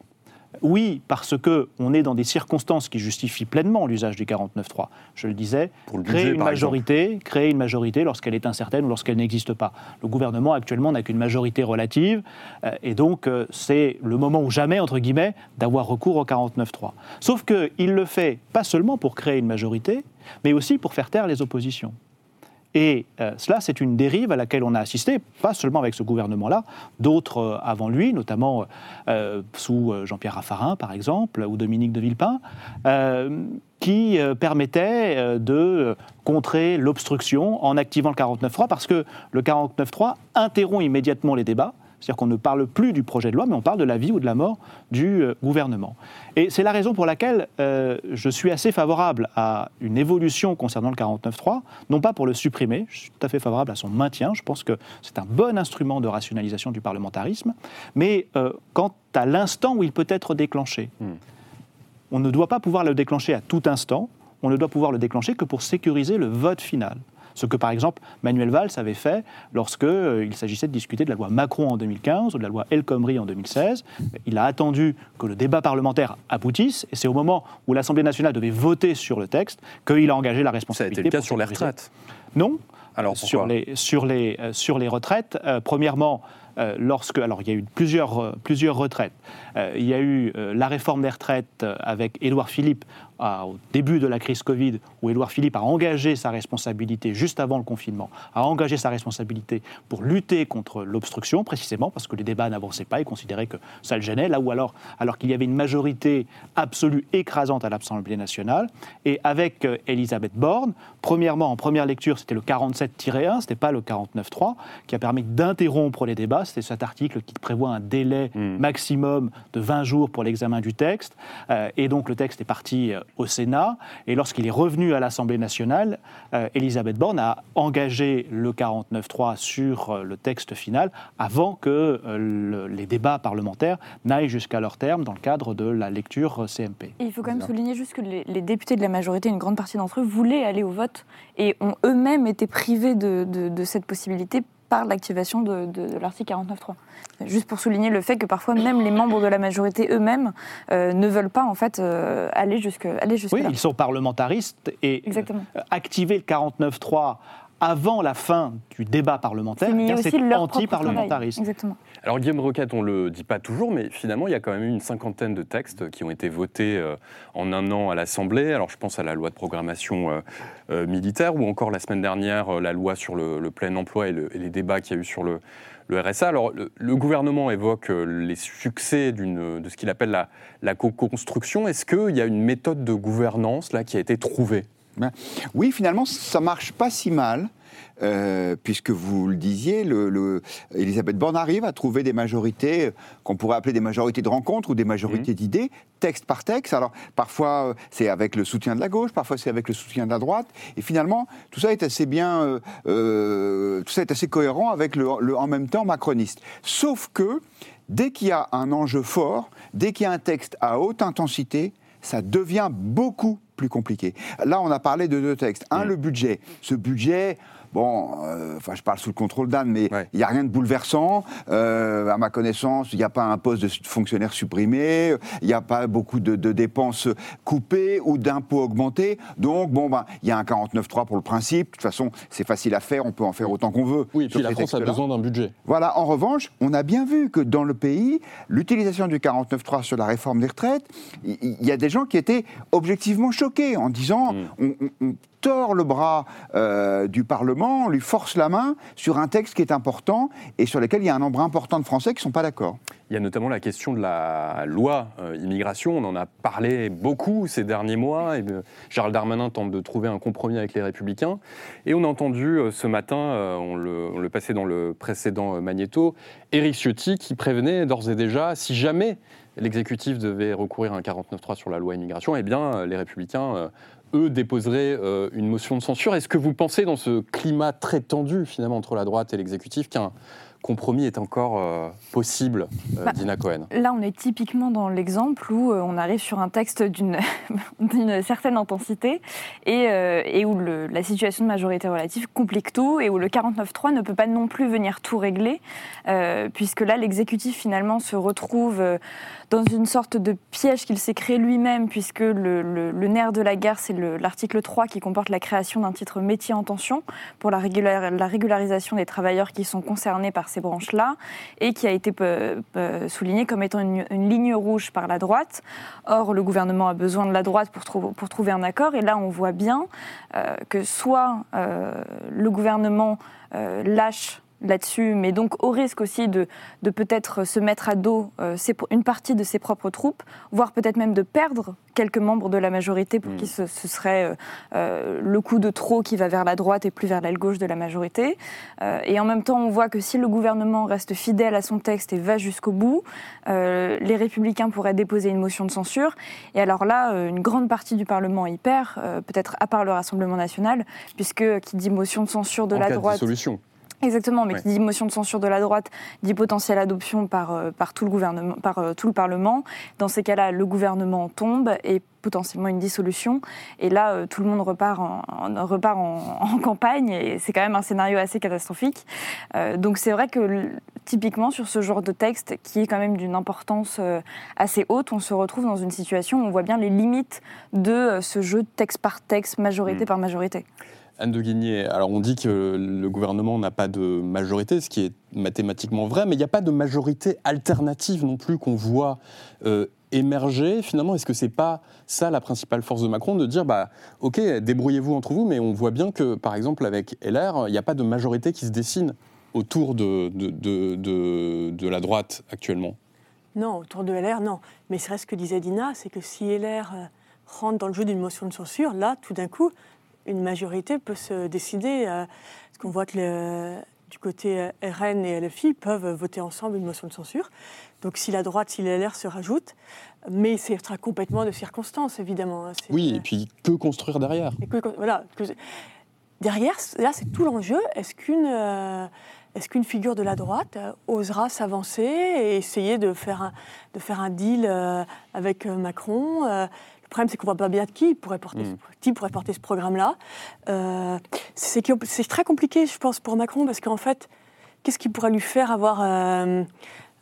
Oui, parce qu'on est dans des circonstances qui justifient pleinement l'usage du 49.3. Je le disais, créer, une majorité, créer une majorité lorsqu'elle est incertaine ou lorsqu'elle n'existe pas. Le gouvernement actuellement n'a qu'une majorité relative, euh, et donc euh, c'est le moment ou jamais, entre guillemets, d'avoir recours au 49.3. Sauf qu'il le fait pas seulement pour créer une majorité, mais aussi pour faire taire les oppositions. Et euh, cela, c'est une dérive à laquelle on a assisté, pas seulement avec ce gouvernement-là, d'autres euh, avant lui, notamment euh, sous Jean-Pierre Raffarin, par exemple, ou Dominique de Villepin, qui permettaient de contrer l'obstruction en activant le 49.3, parce que le 49.3 interrompt immédiatement les débats, c'est-à-dire qu'on ne parle plus du projet de loi, mais on parle de la vie ou de la mort du euh, gouvernement. Et c'est la raison pour laquelle euh, je suis assez favorable à une évolution concernant le 49.3, non pas pour le supprimer, je suis tout à fait favorable à son maintien, je pense que c'est un bon instrument de rationalisation du parlementarisme, mais euh, quant à l'instant où il peut être déclenché. Hmm. on ne doit pas pouvoir le déclencher à tout instant, on ne doit pouvoir le déclencher que pour sécuriser le vote final. Ce que, par exemple, Manuel Valls avait fait lorsqu'il euh, il s'agissait de discuter de la loi Macron en 2015 ou de la loi El Khomri en 2016. Il a attendu que le débat parlementaire aboutisse, et c'est au moment où l'Assemblée nationale devait voter sur le texte qu'il a engagé la responsabilité. Ça a été le cas sur les retraites Non. Alors, sur les, sur, les, euh, sur les retraites, euh, premièrement, lorsque. Alors, il y a eu plusieurs, plusieurs retraites. il y a eu la réforme des retraites avec Édouard Philippe au début de la crise Covid, où Édouard Philippe a engagé sa responsabilité, juste avant le confinement, a engagé sa responsabilité pour lutter contre l'obstruction, précisément parce que les débats n'avançaient pas, et considérait que ça le gênait, là où alors, alors qu'il y avait une majorité absolue écrasante à l'Assemblée nationale, et avec euh, Elisabeth Borne, premièrement, en première lecture, c'était le 47-1, c'était pas le 49-3, qui a permis d'interrompre les débats, c'était cet article qui prévoit un délai hmm. maximum de 20 jours pour l'examen du texte, euh, et donc le texte est parti euh, au Sénat. Et lorsqu'il est revenu à l'Assemblée nationale, euh, Elisabeth Borne a engagé le 49-3 sur euh, le texte final avant que euh, les débats parlementaires n'aillent jusqu'à leur terme dans le cadre de la lecture CMP. il faut quand même souligner juste que les, députés de la majorité, une grande partie d'entre eux, voulaient aller au vote et ont eux-mêmes été privés de, de cette possibilité par l'activation de, l'article 49.3. Juste pour souligner le fait que parfois même les membres de la majorité eux-mêmes euh, ne veulent pas en fait euh, aller jusque aller jusque oui, ils sont parlementaristes et Exactement. Euh, activer le 49.3 avant la fin du débat parlementaire, c'est anti-parlementariste. Exactement. Alors Guillaume Roquette, on ne le dit pas toujours, mais finalement, il y a quand même eu une cinquantaine de textes qui ont été votés euh, en un an à l'Assemblée. Alors je pense à la loi de programmation euh, euh, militaire, ou encore la semaine dernière, la loi sur le, plein emploi et, les débats qu'il y a eu sur le, RSA. Alors, le, gouvernement évoque les succès de ce qu'il appelle la, la co-construction. Est-ce qu'il y a une méthode de gouvernance là, qui a été trouvée? Oui, finalement, ça marche pas si mal. Euh, puisque vous le disiez, le, Elisabeth Borne arrive à trouver des majorités qu'on pourrait appeler des majorités de rencontre ou des majorités mmh. d'idées, texte par texte. Alors parfois euh, c'est avec le soutien de la gauche, parfois c'est avec le soutien de la droite, et finalement tout ça est assez bien, euh, tout ça est assez cohérent avec le, le en même temps macroniste. Sauf que dès qu'il y a un enjeu fort, dès qu'il y a un texte à haute intensité, ça devient beaucoup plus compliqué. Là, on a parlé de deux textes. Un, le budget. Ce budget, Bon, euh, enfin, je parle sous le contrôle d'Anne, mais il n'y a rien de bouleversant. Euh, à ma connaissance, il n'y a pas un poste de fonctionnaire supprimé, il n'y a pas beaucoup de, dépenses coupées ou d'impôts augmentés. Donc, bon, ben, il y a un 49.3 pour le principe. De toute façon, c'est facile à faire, on peut en faire autant qu'on veut. Oui, et puis la France a besoin d'un budget. Voilà, en revanche, on a bien vu que dans le pays, l'utilisation du 49.3 sur la réforme des retraites, il y, a des gens qui étaient objectivement choqués en disant mm. on tord le bras euh, du Parlement, lui force la main sur un texte qui est important et sur lequel il y a un nombre important de Français qui ne sont pas d'accord. Il y a notamment la question de la loi euh, immigration. On en a parlé beaucoup ces derniers mois. Et, euh, Gérald Darmanin tente de trouver un compromis avec les Républicains. Et on a entendu ce matin, on le, on, le, passait dans le précédent Magnéto, Éric Ciotti qui prévenait d'ores et déjà, si jamais l'exécutif devait recourir à un 49.3 sur la loi immigration, eh bien, les Républicains eux, déposeraient euh, une motion de censure. Est-ce que vous pensez, dans ce climat très tendu, finalement, entre la droite et l'exécutif, qu'un compromis est encore euh, possible, euh, bah, Dina Cohen? Là, on est typiquement dans l'exemple où on arrive sur un texte d'une certaine intensité et, où la situation de majorité relative complique tout et où le 49-3 ne peut pas non plus venir tout régler, puisque là, l'exécutif, finalement, se retrouve dans une sorte de piège qu'il s'est créé lui-même, puisque le, nerf de la guerre, c'est l'article 3 qui comporte la création d'un titre métier en tension pour la, régularisation des travailleurs qui sont concernés par ces branches-là, et qui a été euh, euh, souligné comme étant une, ligne rouge par la droite. Or, le gouvernement a besoin de la droite pour, trouver un accord, et là, on voit bien euh, que soit le gouvernement lâche là-dessus, mais donc au risque aussi de, de peut-être se mettre à dos euh, une partie de ses propres troupes, voire peut-être même de perdre quelques membres de la majorité pour qui mm. ce, serait euh, euh, le coup de trop qui va vers la droite et plus vers l'aile gauche de la majorité. et en même temps, on voit que si le gouvernement reste fidèle à son texte et va jusqu'au bout, les républicains pourraient déposer une motion de censure. Et alors là, une grande partie du Parlement y perd, peut-être à part le Rassemblement national, puisque qui dit motion de censure de en la droite... Dissolution Exactement, mais qui dit motion de censure de la droite dit potentielle adoption par, euh, par, tout, le gouvernement, par euh, tout le Parlement. Dans ces cas-là, le gouvernement tombe et potentiellement une dissolution. Et là, euh, tout le monde repart en, repart en, campagne et c'est quand même un scénario assez catastrophique. donc c'est vrai que typiquement sur ce genre de texte qui est quand même d'une importance assez haute, on se retrouve dans une situation où on voit bien les limites de ce jeu texte par texte, majorité mmh. par majorité. Anne de Guigné, alors on dit que le gouvernement n'a pas de majorité, ce qui est mathématiquement vrai, mais il n'y a pas de majorité alternative non plus qu'on voit euh, émerger. Finalement, est-ce que c'est pas ça la principale force de Macron de dire bah ok débrouillez-vous entre vous, mais on voit bien que par exemple avec LR, il n'y a pas de majorité qui se dessine autour de, la droite actuellement? Non, autour de LR, non. Mais c'est ce que disait Dina, c'est que si LR euh, rentre dans le jeu d'une motion de censure, là, tout d'un coup, une majorité peut se décider. Euh, parce qu'on voit que du côté euh, RN et LFI peuvent voter ensemble une motion de censure. Donc si la droite, si les LR se rajoutent, mais c'est complètement de circonstance, évidemment. Hein, oui, et puis que construire derrière? Voilà. derrière, là, c'est tout l'enjeu. Est-ce qu'une euh, est qu'une figure de la droite osera s'avancer et essayer de faire un, de faire un deal avec Macron le problème, c'est qu'on ne voit pas bien qui pourrait porter, ce, mm. qui pourrait porter ce programme-là. Euh, c'est très compliqué, je pense, pour Macron, parce qu'en fait, qu'est-ce qui pourrait lui faire avoir, euh,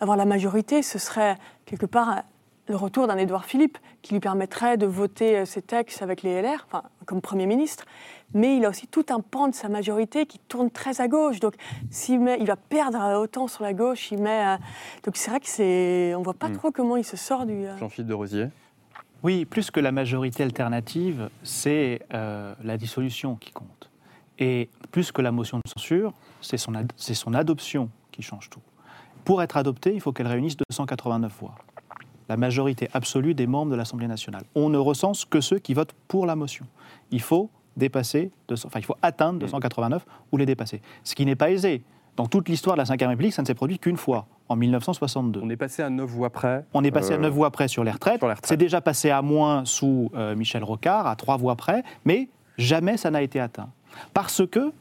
avoir la majorité? Ce serait quelque part le retour d'un Édouard Philippe, qui lui permettrait de voter euh, ses textes avec les LR, enfin, comme Premier ministre. Mais il a aussi tout un pan de sa majorité qui tourne très à gauche. Donc, s'il met, il va perdre autant sur la gauche. Il met, donc, c'est vrai qu'on ne voit pas mm. trop comment il se sort du. Jean-Philippe de Rosier oui, plus que la majorité alternative, c'est euh, la dissolution qui compte. Et plus que la motion de censure, c'est son, son adoption qui change tout. Pour être adoptée, il faut qu'elle réunisse 289 voix. La majorité absolue des membres de l'Assemblée nationale. On ne recense que ceux qui votent pour la motion. Il faut dépasser, enfin, il faut atteindre 289 ou les dépasser. Ce qui n'est pas aisé. Dans toute l'histoire de la Ve République, ça ne s'est produit qu'une fois, en 1962. On est passé à 9 voix près. On est passé à 9 euh, voix près sur les retraites. C'est déjà passé à moins sous euh, Michel Rocard, à 3 voix près, mais jamais ça n'a été atteint. Parce que,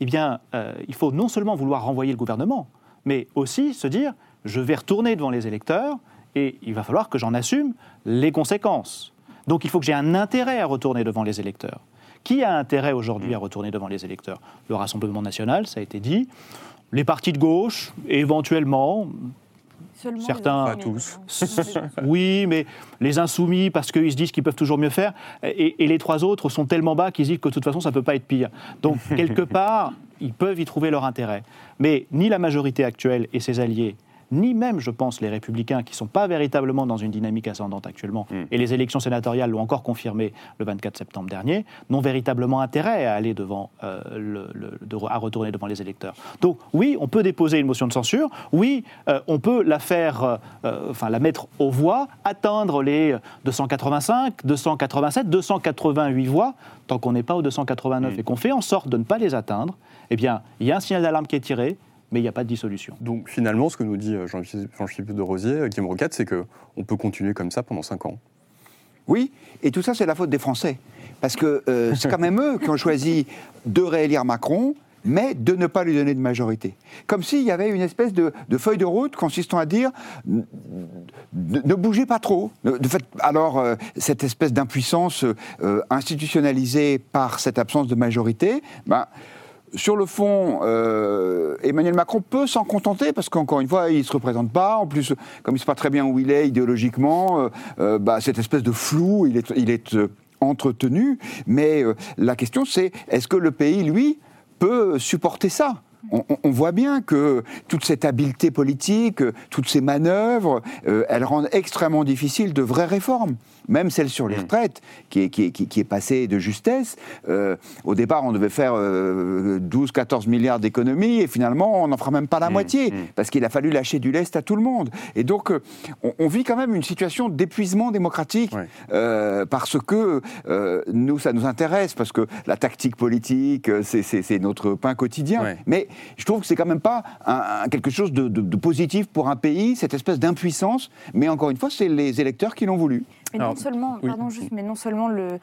eh bien, euh, il faut non seulement vouloir renvoyer le gouvernement, mais aussi se dire, je vais retourner devant les électeurs et il va falloir que j'en assume les conséquences. Donc il faut que j'ai un intérêt à retourner devant les électeurs. Qui a intérêt aujourd'hui à retourner devant les électeurs? Le Rassemblement national, ça a été dit. Les partis de gauche, éventuellement. certains. Pas tous. oui, mais les insoumis, parce qu'ils se disent qu'ils peuvent toujours mieux faire. Et, les trois autres sont tellement bas qu'ils disent que de toute façon, ça ne peut pas être pire. Donc, quelque part, ils peuvent y trouver leur intérêt. Mais ni la majorité actuelle et ses alliés, ni même, je pense, les républicains qui ne sont pas véritablement dans une dynamique ascendante actuellement, mm. et les élections sénatoriales l'ont encore confirmé le 24 septembre dernier, n'ont véritablement intérêt à aller devant, euh, le, à retourner devant les électeurs. Donc oui, on peut déposer une motion de censure, oui, euh, on peut la faire, euh, enfin la mettre aux voix, atteindre les 285, 287, 288 voix, tant qu'on n'est pas aux 289 mm. et qu'on fait en sorte de ne pas les atteindre, eh bien, il y a un signal d'alarme qui est tiré, mais il n'y a pas de dissolution. Donc finalement, ce que nous dit euh, Jean-Philippe de Rosier, euh, Roquette, c'est qu'on peut continuer comme ça pendant 5 ans. Oui, et tout ça, c'est la faute des Français. Parce que euh, c'est quand même eux qui ont choisi de réélire Macron, mais de ne pas lui donner de majorité. Comme s'il y avait une espèce de, feuille de route consistant à dire ne, bougez pas trop. De fait, alors, cette espèce d'impuissance institutionnalisée par cette absence de majorité, ben, sur le fond, euh, Emmanuel Macron peut s'en contenter parce qu'encore une fois, il ne se représente pas. En plus, comme il ne sait pas très bien où il est idéologiquement, euh, euh, bah, cette espèce de flou, il est, il est entretenu. Mais la question, c'est est-ce que le pays, lui, peut supporter ça? On, voit bien que toute cette habileté politique, toutes ces manœuvres, elles rendent extrêmement difficile de vraies réformes même celle sur les mm. retraites, qui est, qui qui est passée de justesse. Euh, au départ, on devait faire 12-14 euh, milliards d'économies, et finalement, on n'en fera même pas la mm. moitié, mm. parce qu'il a fallu lâcher du lest à tout le monde. Et donc, euh, on, vit quand même une situation d'épuisement démocratique, parce que nous, ça nous intéresse, parce que la tactique politique, c'est notre pain quotidien. Mais je trouve que c'est quand même pas quelque chose de, de positif pour un pays, cette espèce d'impuissance. Mais encore une fois, c'est les électeurs qui l'ont voulu. Mais non seulement, pardon, juste, mais non seulement le,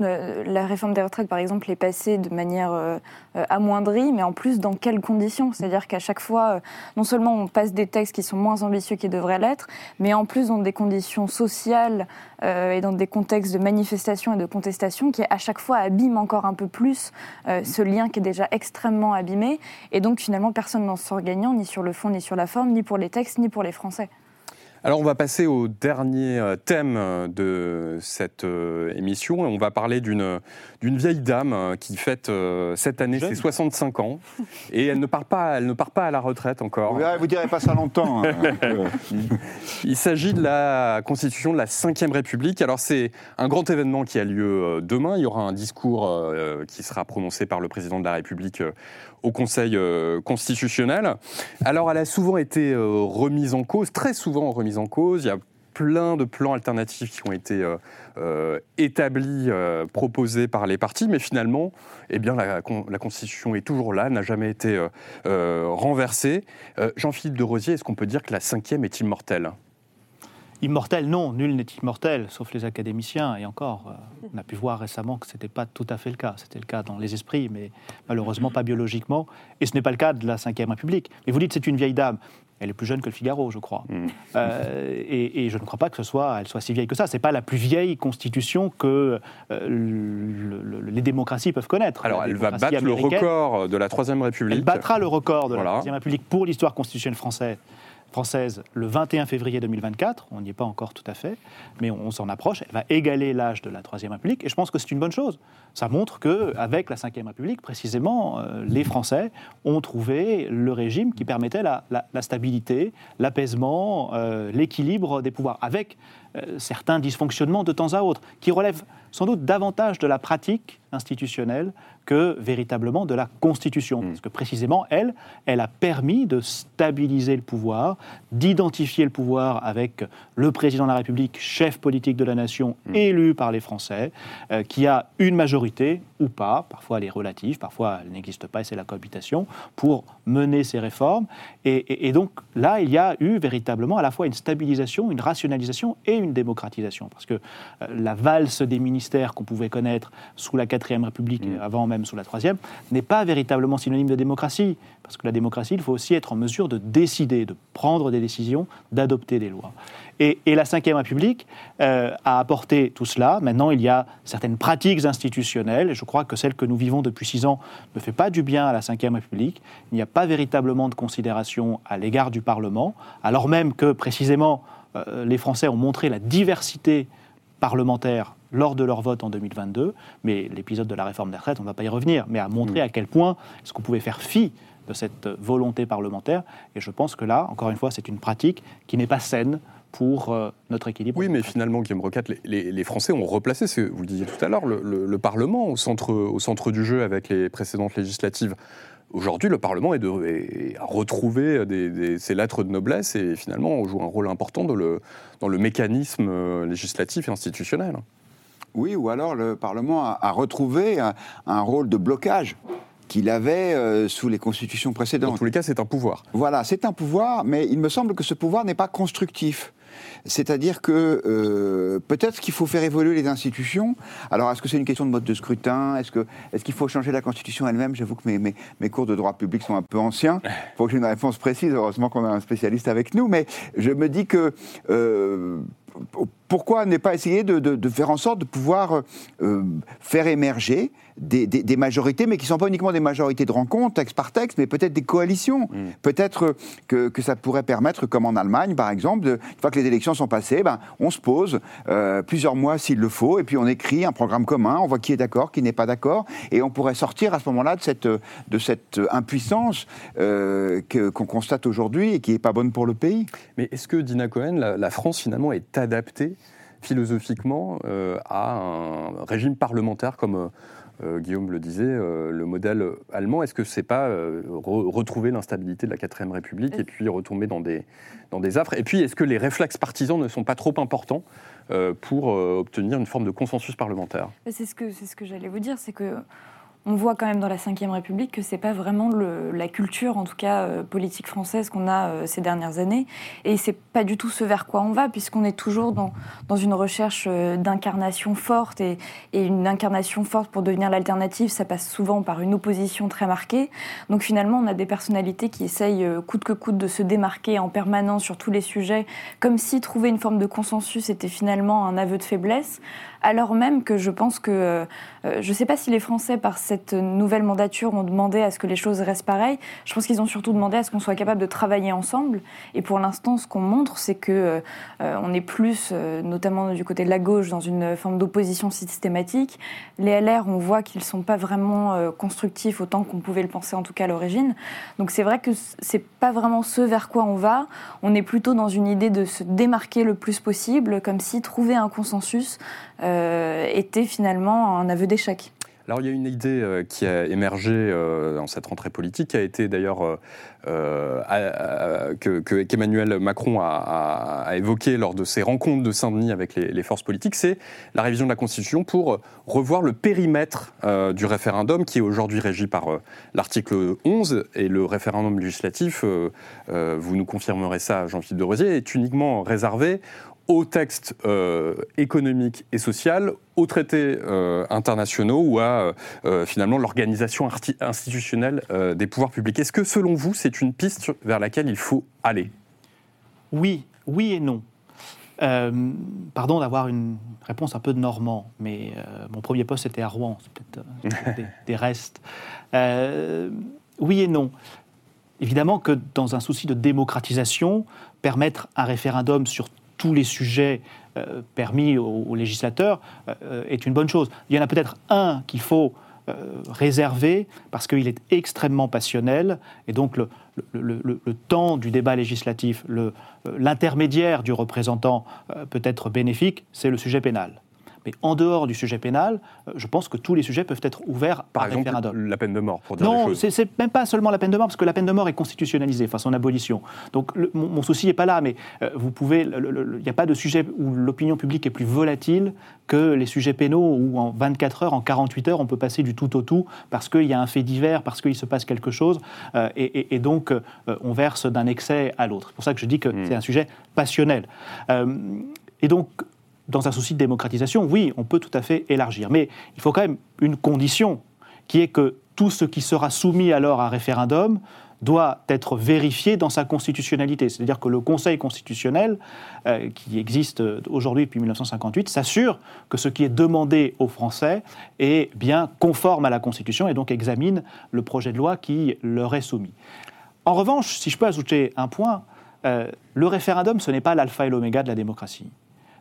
la réforme des retraites, par exemple, est passée de manière amoindrie, mais en plus, dans quelles conditions? C'est-à-dire qu'à chaque fois, non seulement on passe des textes qui sont moins ambitieux qu'ils devraient l'être, mais en plus dans des conditions sociales et dans des contextes de manifestation et de contestation qui, à chaque fois, abîment encore un peu plus ce lien qui est déjà extrêmement abîmé. Et donc, finalement, personne n'en sort gagnant, ni sur le fond, ni sur la forme, ni pour les textes, ni pour les Français. Alors on va passer au dernier euh, thème euh, de cette euh, émission. On va parler d'une vieille dame qui fête cette année ses 65 ans et elle ne part pas, elle ne part pas à la retraite encore. Vous, ne direz pas ça longtemps. Hein. Il s'agit de la constitution de la Ve République. Alors c'est un grand événement qui a lieu demain. Il y aura un discours qui sera prononcé par le président de la République au Conseil euh, constitutionnel. Alors, elle a souvent été euh, remise en cause, très souvent remise en cause. Il y a plein de plans alternatifs qui ont été euh, établis, proposés par les partis, mais finalement, eh bien, la, la Constitution est toujours là, n'a jamais été renversée. Jean-Philippe de Rosier, est-ce qu'on peut dire que la cinquième est immortelle? Immortel, non, nul n'est immortel, sauf les académiciens. Et encore, euh, on a pu voir récemment que ce n'était pas tout à fait le cas. C'était le cas dans les esprits, mais malheureusement pas biologiquement. Et ce n'est pas le cas de la Ve République. Mais vous dites c'est une vieille dame. Elle est plus jeune que le Figaro, je crois. Mm. Euh, et, je ne crois pas que ce soit, elle soit si vieille que ça. C'est pas la plus vieille constitution que euh, les démocraties peuvent connaître. Alors, elle va battre le record de la Troisième République. Elle battra le record de la Troisième République pour l'histoire constitutionnelle française française le 21 février 2024. On n'y est pas encore tout à fait, mais on, s'en approche. Elle va égaler l'âge de la Troisième République, et je pense que c'est une bonne chose. Ça montre qu'avec la Cinquième République, précisément, euh, les Français ont trouvé le régime qui permettait la, stabilité, l'apaisement, euh, l'équilibre des pouvoirs, avec certains dysfonctionnements de temps à autre, qui relèvent sans doute davantage de la pratique institutionnelle que véritablement de la Constitution. Mm. Parce que précisément, elle, elle a permis de stabiliser le pouvoir, d'identifier le pouvoir avec le président de la République, chef politique de la nation, mm. élu par les Français, euh, qui a une majorité ou pas, parfois elle est relative, parfois elle n'existe pas et c'est la cohabitation, pour mener ces réformes. Et, donc là, il y a eu véritablement à la fois une stabilisation, une rationalisation et une démocratisation. Parce que euh, la valse des ministères qu'on pouvait connaître sous la quatrième République, mm. avant même sous la troisième, n'est pas véritablement synonyme de démocratie. Parce que la démocratie, il faut aussi être en mesure de décider, de prendre des décisions, d'adopter des lois. Et, la Ve République euh, a apporté tout cela. Maintenant, il y a certaines pratiques institutionnelles, et je crois que celle que nous vivons depuis six ans ne fait pas du bien à la Ve République. Il n'y a pas véritablement de considération à l'égard du Parlement, alors même que, précisément, les Français ont montré la diversité parlementaire lors de leur vote en 2022, mais l'épisode de la réforme des retraites, on ne va pas y revenir, mais a montré à quel point est-ce qu'on pouvait faire fi de cette volonté parlementaire. Et je pense que là, encore une fois, c'est une pratique qui n'est pas saine pour euh, notre équilibre. Oui, mais finalement, Guillaume Roquette, les, Français ont replacé, ce, vous le disiez tout à l'heure, le, Parlement au centre, au centre du jeu avec les précédentes législatives. Aujourd'hui, le Parlement est, de, a retrouvé ses lettres de noblesse et finalement on joue un rôle important dans le, dans le mécanisme euh, législatif et institutionnel. Oui, ou alors le Parlement a, retrouvé un, rôle de blocage qu'il avait euh, sous les constitutions précédentes. Dans tous les cas, c'est un pouvoir. Voilà, c'est un pouvoir, mais il me semble que ce pouvoir n'est pas constructif. C'est-à-dire que euh, peut-être qu'il faut faire évoluer les institutions. Alors, est-ce que c'est une question de mode de scrutin? Est-ce qu'il est faut changer la Constitution elle-même? J'avoue que mes, mes, cours de droit public sont un peu anciens. Il faut que j'ai une réponse précise. Heureusement qu'on a un spécialiste avec nous. Mais je me dis que... Euh, pourquoi ne pas essayer de, faire en sorte de pouvoir euh, faire émerger des, majorités, mais qui ne sont pas uniquement des majorités de rencontre, texte par texte, mais peut-être des coalitions. Mm. Peut-être que, ça pourrait permettre, comme en Allemagne par exemple, une fois que les élections sont passées, ben, on se pose euh, plusieurs mois s'il le faut, et puis on écrit un programme commun, on voit qui est d'accord, qui n'est pas d'accord, et on pourrait sortir à ce moment-là de cette, de cette impuissance euh, qu'on constate aujourd'hui et qui n'est pas bonne pour le pays. Mais est-ce que, Dina Cohen, la France finalement est adaptée philosophiquement euh, à un régime parlementaire comme euh, euh, Guillaume le disait, le modèle allemand. Est-ce que c'est pas retrouver l'instabilité de la 4 République et puis retomber dans des, dans des affres? Et puis, est-ce que les réflexes partisans ne sont pas trop importants pour obtenir une forme de consensus parlementaire? C'est ce que, ce que j'allais vous dire, c'est que on voit quand même dans la Ve République que c'est pas vraiment la culture, en tout cas euh, politique française, qu'on a euh, ces dernières années. Et c'est pas du tout ce vers quoi on va, puisqu'on est toujours dans, une recherche euh, d'incarnation forte. Et, une incarnation forte pour devenir l'alternative, ça passe souvent par une opposition très marquée. Donc finalement, on a des personnalités qui essayent coûte que coûte de se démarquer en permanence sur tous les sujets, comme si trouver une forme de consensus était finalement un aveu de faiblesse alors même que je pense que, euh, euh, je ne sais pas si les Français, par cette nouvelle mandature, ont demandé à ce que les choses restent pareilles. Je pense qu'ils ont surtout demandé à ce qu'on soit capable de travailler ensemble. Et pour l'instant, ce qu'on montre, c'est que euh, est plus, notamment du côté de la gauche, dans une forme d'opposition systématique. Les LR, on voit qu'ils ne sont pas vraiment constructifs autant qu'on pouvait le penser, en tout cas à l'origine. Donc c'est vrai que c'est pas vraiment ce vers quoi on va. On est plutôt dans une idée de se démarquer le plus possible, comme si trouver un consensus était finalement un aveu d'échec. Alors il y a une idée euh, qui a émergé euh, dans cette rentrée politique, qui a été d'ailleurs que, qu'Emmanuel Macron a, a, évoqué lors de ses rencontres de Saint-Denis avec les, forces politiques, c'est la révision de la Constitution pour revoir le périmètre du référendum qui est aujourd'hui régi par l'article 11 et le référendum législatif, vous nous confirmerez ça, Jean-Philippe de Rosier, est uniquement réservé aux textes euh, économiques et sociaux, aux traités euh, internationaux ou à euh, finalement l'organisation institutionnelle des pouvoirs publics. Est-ce que selon vous, c'est une piste vers laquelle il faut aller? Oui, oui et non. pardon d'avoir une réponse un peu de normand, mais mon premier poste était à Rouen, c'est peut-être des, des, restes. oui et non. Évidemment que dans un souci de démocratisation, permettre un référendum sur tous les sujets euh, permis aux, législateurs euh, est une bonne chose. Il y en a peut-être un qu'il faut euh, réserver parce qu'il est extrêmement passionnel et donc le temps du débat législatif, l'intermédiaire du représentant peut être bénéfique, c'est le sujet pénal. Mais en dehors du sujet pénal, euh, je pense que tous les sujets peuvent être ouverts par à exemple, référendum. La peine de mort, pour dire non, c'est même pas seulement la peine de mort, parce que la peine de mort est constitutionnalisée, enfin son abolition. Donc mon, souci n'est pas là, mais euh, vous pouvez. Il n'y a pas de sujet où l'opinion publique est plus volatile que les sujets pénaux où en 24 heures, en 48 heures, on peut passer du tout au tout parce qu'il y a un fait divers, parce qu'il se passe quelque chose, euh, et, donc on verse d'un excès à l'autre. C'est pour ça que je dis que hmm. c'est un sujet passionnel. et donc, dans un souci de démocratisation, oui, on peut tout à fait élargir. Mais il faut quand même une condition, qui est que tout ce qui sera soumis alors à référendum doit être vérifié dans sa constitutionnalité. C'est-à-dire que le Conseil constitutionnel, euh, qui existe aujourd'hui depuis 1958, s'assure que ce qui est demandé aux Français est bien conforme à la Constitution et donc examine le projet de loi qui leur est soumis. En revanche, si je peux ajouter un point, euh, le référendum, ce n'est pas l'alpha et l'oméga de la démocratie.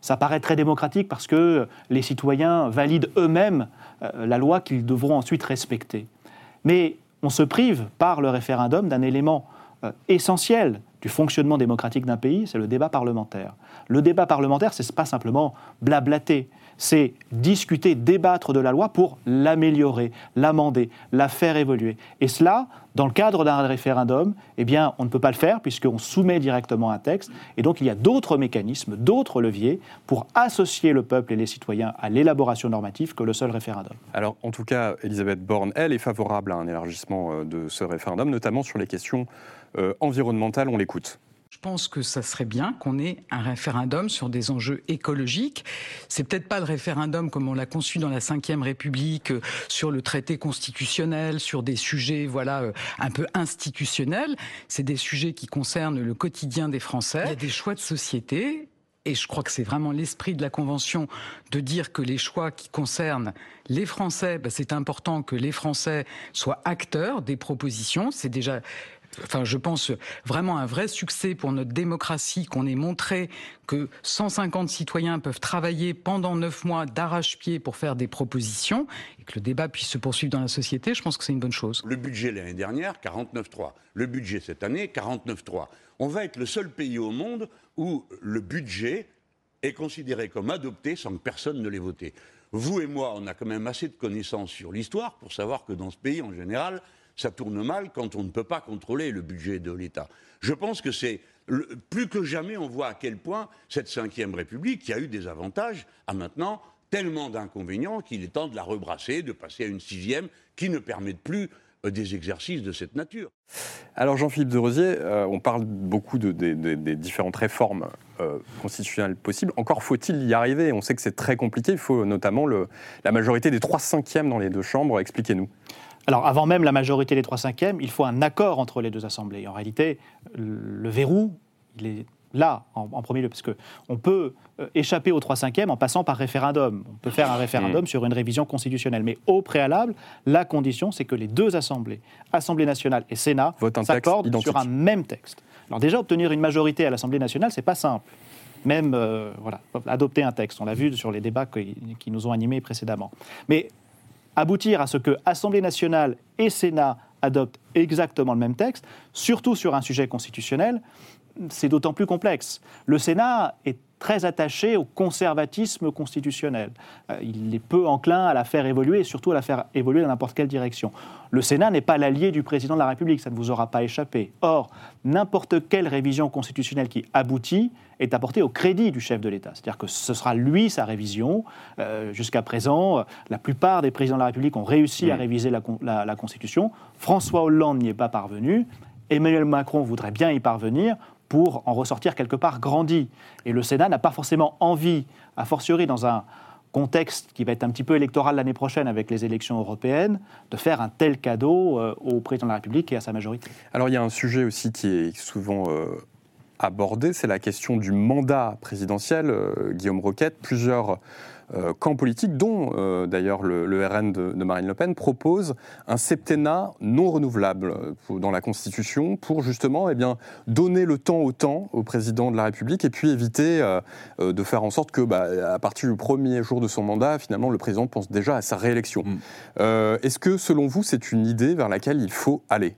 Ça paraît très démocratique parce que les citoyens valident eux-mêmes euh, la loi qu'ils devront ensuite respecter. Mais on se prive par le référendum d'un élément euh, essentiel du fonctionnement démocratique d'un pays, c'est le débat parlementaire. Le débat parlementaire, ce n'est pas simplement blablater, c'est discuter, débattre de la loi pour l'améliorer, l'amender, la faire évoluer. Et cela, dans le cadre d'un référendum, eh bien, on ne peut pas le faire puisqu'on soumet directement un texte. Et donc, il y a d'autres mécanismes, d'autres leviers pour associer le peuple et les citoyens à l'élaboration normative que le seul référendum. Alors, en tout cas, Elisabeth Borne, elle, est favorable à un élargissement euh, de ce référendum, notamment sur les questions euh, environnementales. On l'écoute. Je pense que ça serait bien qu'on ait un référendum sur des enjeux écologiques. C'est peut-être pas le référendum comme on l'a conçu dans la Ve République euh, sur le traité constitutionnel, sur des sujets voilà euh, un peu institutionnels. C'est des sujets qui concernent le quotidien des Français. Il y a des choix de société et je crois que c'est vraiment l'esprit de la Convention de dire que les choix qui concernent les Français, ben, c'est important que les Français soient acteurs des propositions. C'est déjà enfin, je pense vraiment un vrai succès pour notre démocratie qu'on ait montré que 150 citoyens peuvent travailler pendant neuf mois d'arrache-pied pour faire des propositions et que le débat puisse se poursuivre dans la société, je pense que c'est une bonne chose. Le budget l'année dernière, 49,3. Le budget cette année, 49,3. On va être le seul pays au monde où le budget est considéré comme adopté sans que personne ne l'ait voté. Vous et moi, on a quand même assez de connaissances sur l'histoire pour savoir que dans ce pays, en général, ça tourne mal quand on ne peut pas contrôler le budget de l'État. Je pense que c'est plus que jamais, on voit à quel point cette Ve République, qui a eu des avantages, a maintenant tellement d'inconvénients qu'il est temps de la rebrasser, de passer à une sixième qui ne permette plus euh, des exercices de cette nature. Alors Jean-Philippe de Rosier, euh, on parle beaucoup de, des différentes réformes euh, constitutionnelles possibles. Encore faut-il y arriver On sait que c'est très compliqué. Il faut notamment la majorité des trois cinquièmes dans les deux chambres. Expliquez-nous. Alors avant même la majorité des trois cinquièmes, il faut un accord entre les deux assemblées. En réalité, le verrou, il est là, en, premier lieu, parce qu'on peut euh, échapper aux 3 cinquièmes en passant par référendum. On peut faire un référendum mmh. sur une révision constitutionnelle. Mais au préalable, la condition, c'est que les deux assemblées, Assemblée nationale et Sénat, s'accordent sur un même texte. Alors déjà, obtenir une majorité à l'Assemblée nationale, c'est pas simple. Même, euh, voilà, adopter un texte, on l'a vu sur les débats qui, qui nous ont animés précédemment. Mais aboutir à ce que Assemblée nationale et Sénat adoptent exactement le même texte, surtout sur un sujet constitutionnel, c'est d'autant plus complexe. Le Sénat est très attaché au conservatisme constitutionnel. Euh, il est peu enclin à la faire évoluer et surtout à la faire évoluer dans n'importe quelle direction. Le Sénat n'est pas l'allié du président de la République, ça ne vous aura pas échappé. Or, n'importe quelle révision constitutionnelle qui aboutit est apportée au crédit du chef de l'État. C'est-à-dire que ce sera lui sa révision. Euh, jusqu'à présent, la plupart des présidents de la République ont réussi à réviser la Constitution. François Hollande n'y est pas parvenu. Emmanuel Macron voudrait bien y parvenir pour en ressortir quelque part grandi. Et le Sénat n'a pas forcément envie, a fortiori dans un contexte qui va être un petit peu électoral l'année prochaine avec les élections européennes, de faire un tel cadeau euh, au président de la République et à sa majorité. Alors il y a un sujet aussi qui est souvent euh, abordé, c'est la question du mandat présidentiel. Euh, Guillaume Roquette, plusieurs euh, camps politiques, dont euh, d'ailleurs le, RN de, Marine Le Pen, propose un septennat non renouvelable dans la Constitution pour justement eh bien, donner le temps au temps au président de la République et puis éviter de faire en sorte que, bah, à partir du premier jour de son mandat, finalement, le président pense déjà à sa réélection. Mm. Est-ce que, selon vous, c'est une idée vers laquelle il faut aller?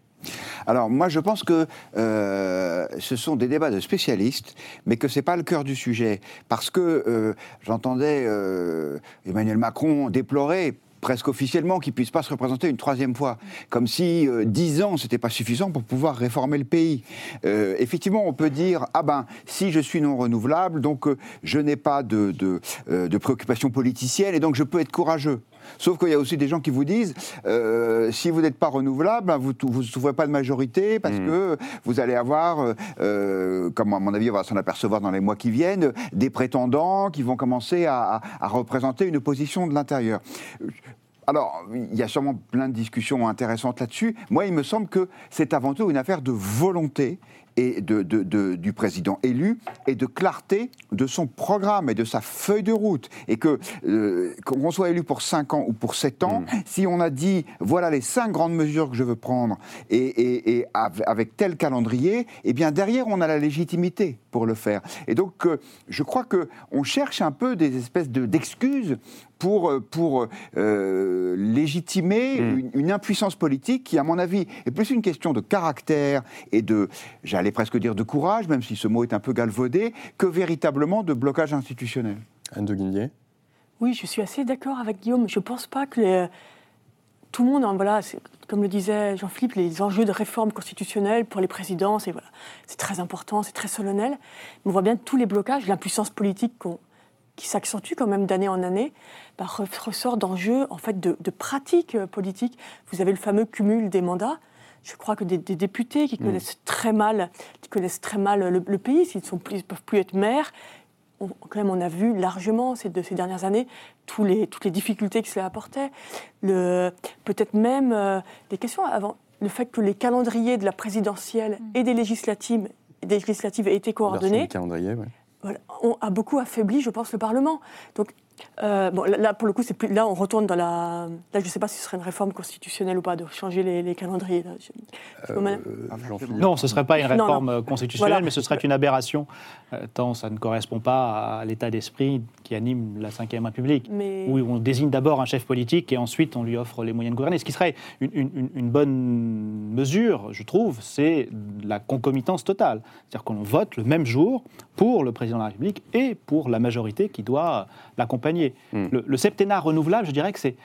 Alors moi je pense que euh, ce sont des débats de spécialistes, mais que ce n'est pas le cœur du sujet. Parce que euh, j'entendais euh, Emmanuel Macron déplorer presque officiellement qu'il puisse pas se représenter une troisième fois, comme si dix ans c'était pas suffisant pour pouvoir réformer le pays. effectivement, on peut dire ah ben si je suis non renouvelable, donc je n'ai pas de, de, de et donc je peux être courageux. Sauf qu'il y a aussi des gens qui vous disent euh, si vous n'êtes pas renouvelable, ben, vous ne trouverez pas de majorité parce hmm. que vous allez avoir, euh, euh, comme à mon avis on va s'en apercevoir dans les mois qui viennent, des prétendants qui vont commencer à, à représenter une opposition de l'intérieur. Alors, il y a sûrement plein de discussions intéressantes là-dessus. Moi, il me semble que c'est avant tout une affaire de volonté et de, du président élu et de clarté de son programme et de sa feuille de route. Et que euh, qu'on soit élu pour 5 ans ou pour 7 ans, mm. si on a dit voilà les 5 grandes mesures que je veux prendre et, avec tel calendrier, eh bien derrière on a la légitimité pour le faire. Et donc euh, je crois que on cherche un peu des espèces d'excuses pour, euh, pour euh, légitimer mm. une, impuissance politique qui, à mon avis, est plus une question de caractère et de, j'allais presque dire de courage, même si ce mot est un peu galvaudé, que véritablement de blocage institutionnel. Anne de Guigné Oui, je suis assez d'accord avec Guillaume. Je ne pense pas que tout le monde, hein, voilà, comme le disait Jean-Philippe, les enjeux de réforme constitutionnelle pour les présidents, c'est voilà, très important, c'est très solennel. on voit bien tous les blocages, l'impuissance politique qu'on qui s'accentue quand même d'année en année, bah, ressort d'enjeux en fait de, pratiques euh, politiques. Vous avez le fameux cumul des mandats. Je crois que des, députés qui mm. connaissent très mal, qui connaissent très mal le, pays, s'ils ne peuvent plus être maires, on, quand même, on a vu largement ces, de ces dernières années tous les, toutes les difficultés que cela apportait. Peut-être même euh, des questions avant le fait que les calendriers de la présidentielle mm. et des législatives, des législatives aient été coordonnés. Calendrier, on a beaucoup affaibli, je pense, le Parlement. Euh, bon, là, pour le coup, c'est plus. Là, on retourne dans la. Là, je ne sais pas si ce serait une réforme constitutionnelle ou pas de changer les, calendriers. Euh, non, ce ne serait pas une réforme constitutionnelle, mais ce serait une aberration, euh, tant ça ne correspond pas à l'état d'esprit qui anime la Ve République, où on désigne d'abord un chef politique et ensuite on lui offre les moyens de gouverner. Ce qui serait une, une bonne mesure, je trouve, c'est la concomitance totale. C'est-à-dire qu'on vote le même jour pour le président de la République et pour la majorité qui doit l'accompagner Hmm. Le, septennat renouvelable, je dirais que c'est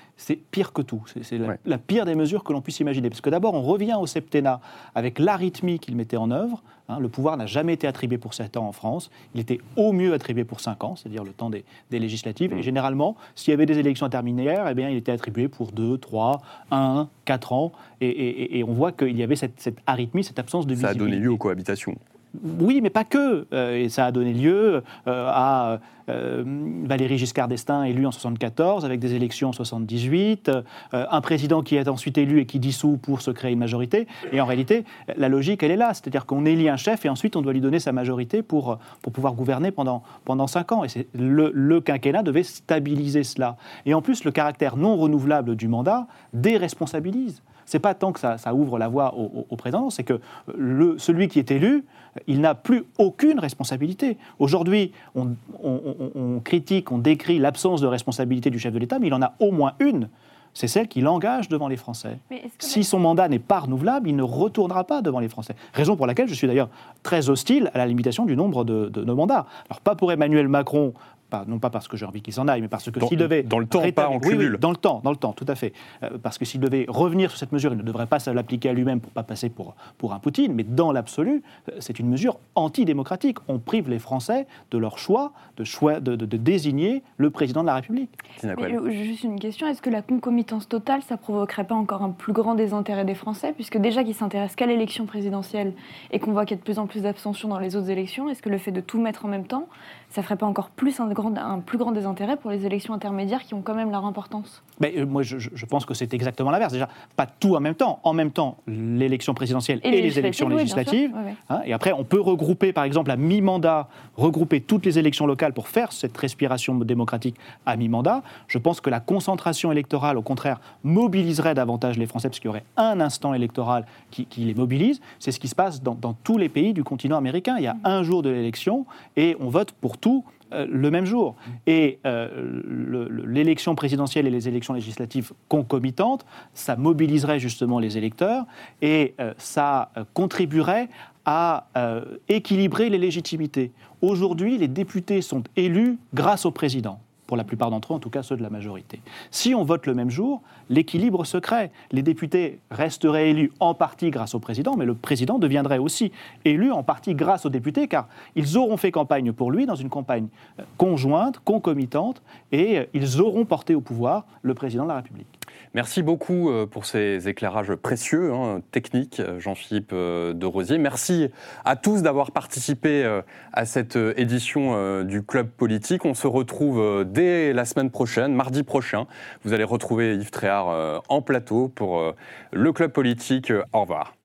pire que tout. C'est la, pire des mesures que l'on puisse imaginer. Parce que d'abord, on revient au septennat avec l'arythmie qu'il mettait en œuvre. Hein. le pouvoir n'a jamais été attribué pour 7 ans en France. Il était au mieux attribué pour 5 ans, c'est-à-dire le temps des, législatives. Et hmm. généralement, s'il y avait des élections intermédiaires, eh bien, il était attribué pour 2, 3, 1, 4 ans. Et, on voit qu'il y avait cette, cette arythmie, cette absence de visibilité. Ça a donné lieu aux cohabitations. Oui, mais pas que. Euh, et ça a donné lieu euh, à euh, Valéry Giscard d'Estaing élu en 74 avec des élections en 78, un président qui est ensuite élu et qui dissout pour se créer une majorité. Et en réalité, la logique, elle est là. C'est-à-dire qu'on élit un chef et ensuite on doit lui donner sa majorité pour, pour pouvoir gouverner pendant, pendant cinq ans. Et le, le quinquennat devait stabiliser cela. Et en plus, le caractère non renouvelable du mandat déresponsabilise c'est pas tant que ça, ouvre la voie au, président, c'est que celui qui est élu, il n'a plus aucune responsabilité. Aujourd'hui, on, critique, on décrit l'absence de responsabilité du chef de l'État, mais il en a au moins une. C'est celle qui l'engage devant les Français. Si son mandat n'est pas renouvelable, il ne retournera pas devant les Français. Raison pour laquelle je suis d'ailleurs très hostile à la limitation du nombre de, de, de mandats. Alors pas pour Emmanuel Macron non pas parce que j'ai envie qu'il s'en aille, mais parce que s'il devait... Dans le temps, pas en cumul. dans le temps, dans le temps, tout à fait. Euh, parce que s'il devait revenir sur cette mesure, il ne devrait pas l'appliquer à lui-même pour pas passer pour, pour un Poutine, mais dans l'absolu, euh, c'est une mesure antidémocratique. On prive les Français de leur choix de, choix, de, de, désigner le président de la République. Euh, juste une question, est-ce que la concomitance totale, ça provoquerait pas encore un plus grand désintérêt des Français, puisque déjà qu'ils s'intéressent qu'à l'élection présidentielle et qu'on voit qu'il y a de plus en plus d'abstention dans les autres élections, est-ce que le fait de tout mettre en même temps, ça ferait pas encore plus un, grand, un plus grand désintérêt pour les élections intermédiaires qui ont quand même leur importance Mais euh, Moi, je, pense que c'est exactement l'inverse. Déjà, pas tout en même temps. En même temps, l'élection présidentielle et, les, élections législatives. Hein, et après, on peut regrouper, par exemple, à mi-mandat, regrouper toutes les élections locales pour faire cette respiration démocratique à mi-mandat. Je pense que la concentration électorale, au contraire, mobiliserait davantage les Français, parce qu'il y aurait un instant électoral qui, les mobilise. C'est ce qui se passe dans, dans tous les pays du continent américain. Il y a un jour de l'élection et on vote pour tout euh, le même jour. Et euh, l'élection présidentielle et les élections législatives concomitantes, ça mobiliserait justement les électeurs et euh, ça contribuerait à équilibrer les légitimités. Aujourd'hui, les députés sont élus grâce au président pour la plupart d'entre eux, en tout cas ceux de la majorité. Si on vote le même jour, l'équilibre se crée. Les députés resteraient élus en partie grâce au président, mais le président deviendrait aussi élu en partie grâce aux députés, car ils auront fait campagne pour lui dans une campagne euh, conjointe, concomitante, et euh, ils auront porté au pouvoir le président de la République. Merci beaucoup euh, pour ces éclairages précieux, hein, techniques, euh, Jean-Philippe euh, de Rosier. Merci à tous d'avoir participé à cette édition du Club Politique. On se retrouve dès la semaine prochaine, mardi prochain. Vous allez retrouver Yves Tréhard en plateau pour le Club Politique. Au revoir.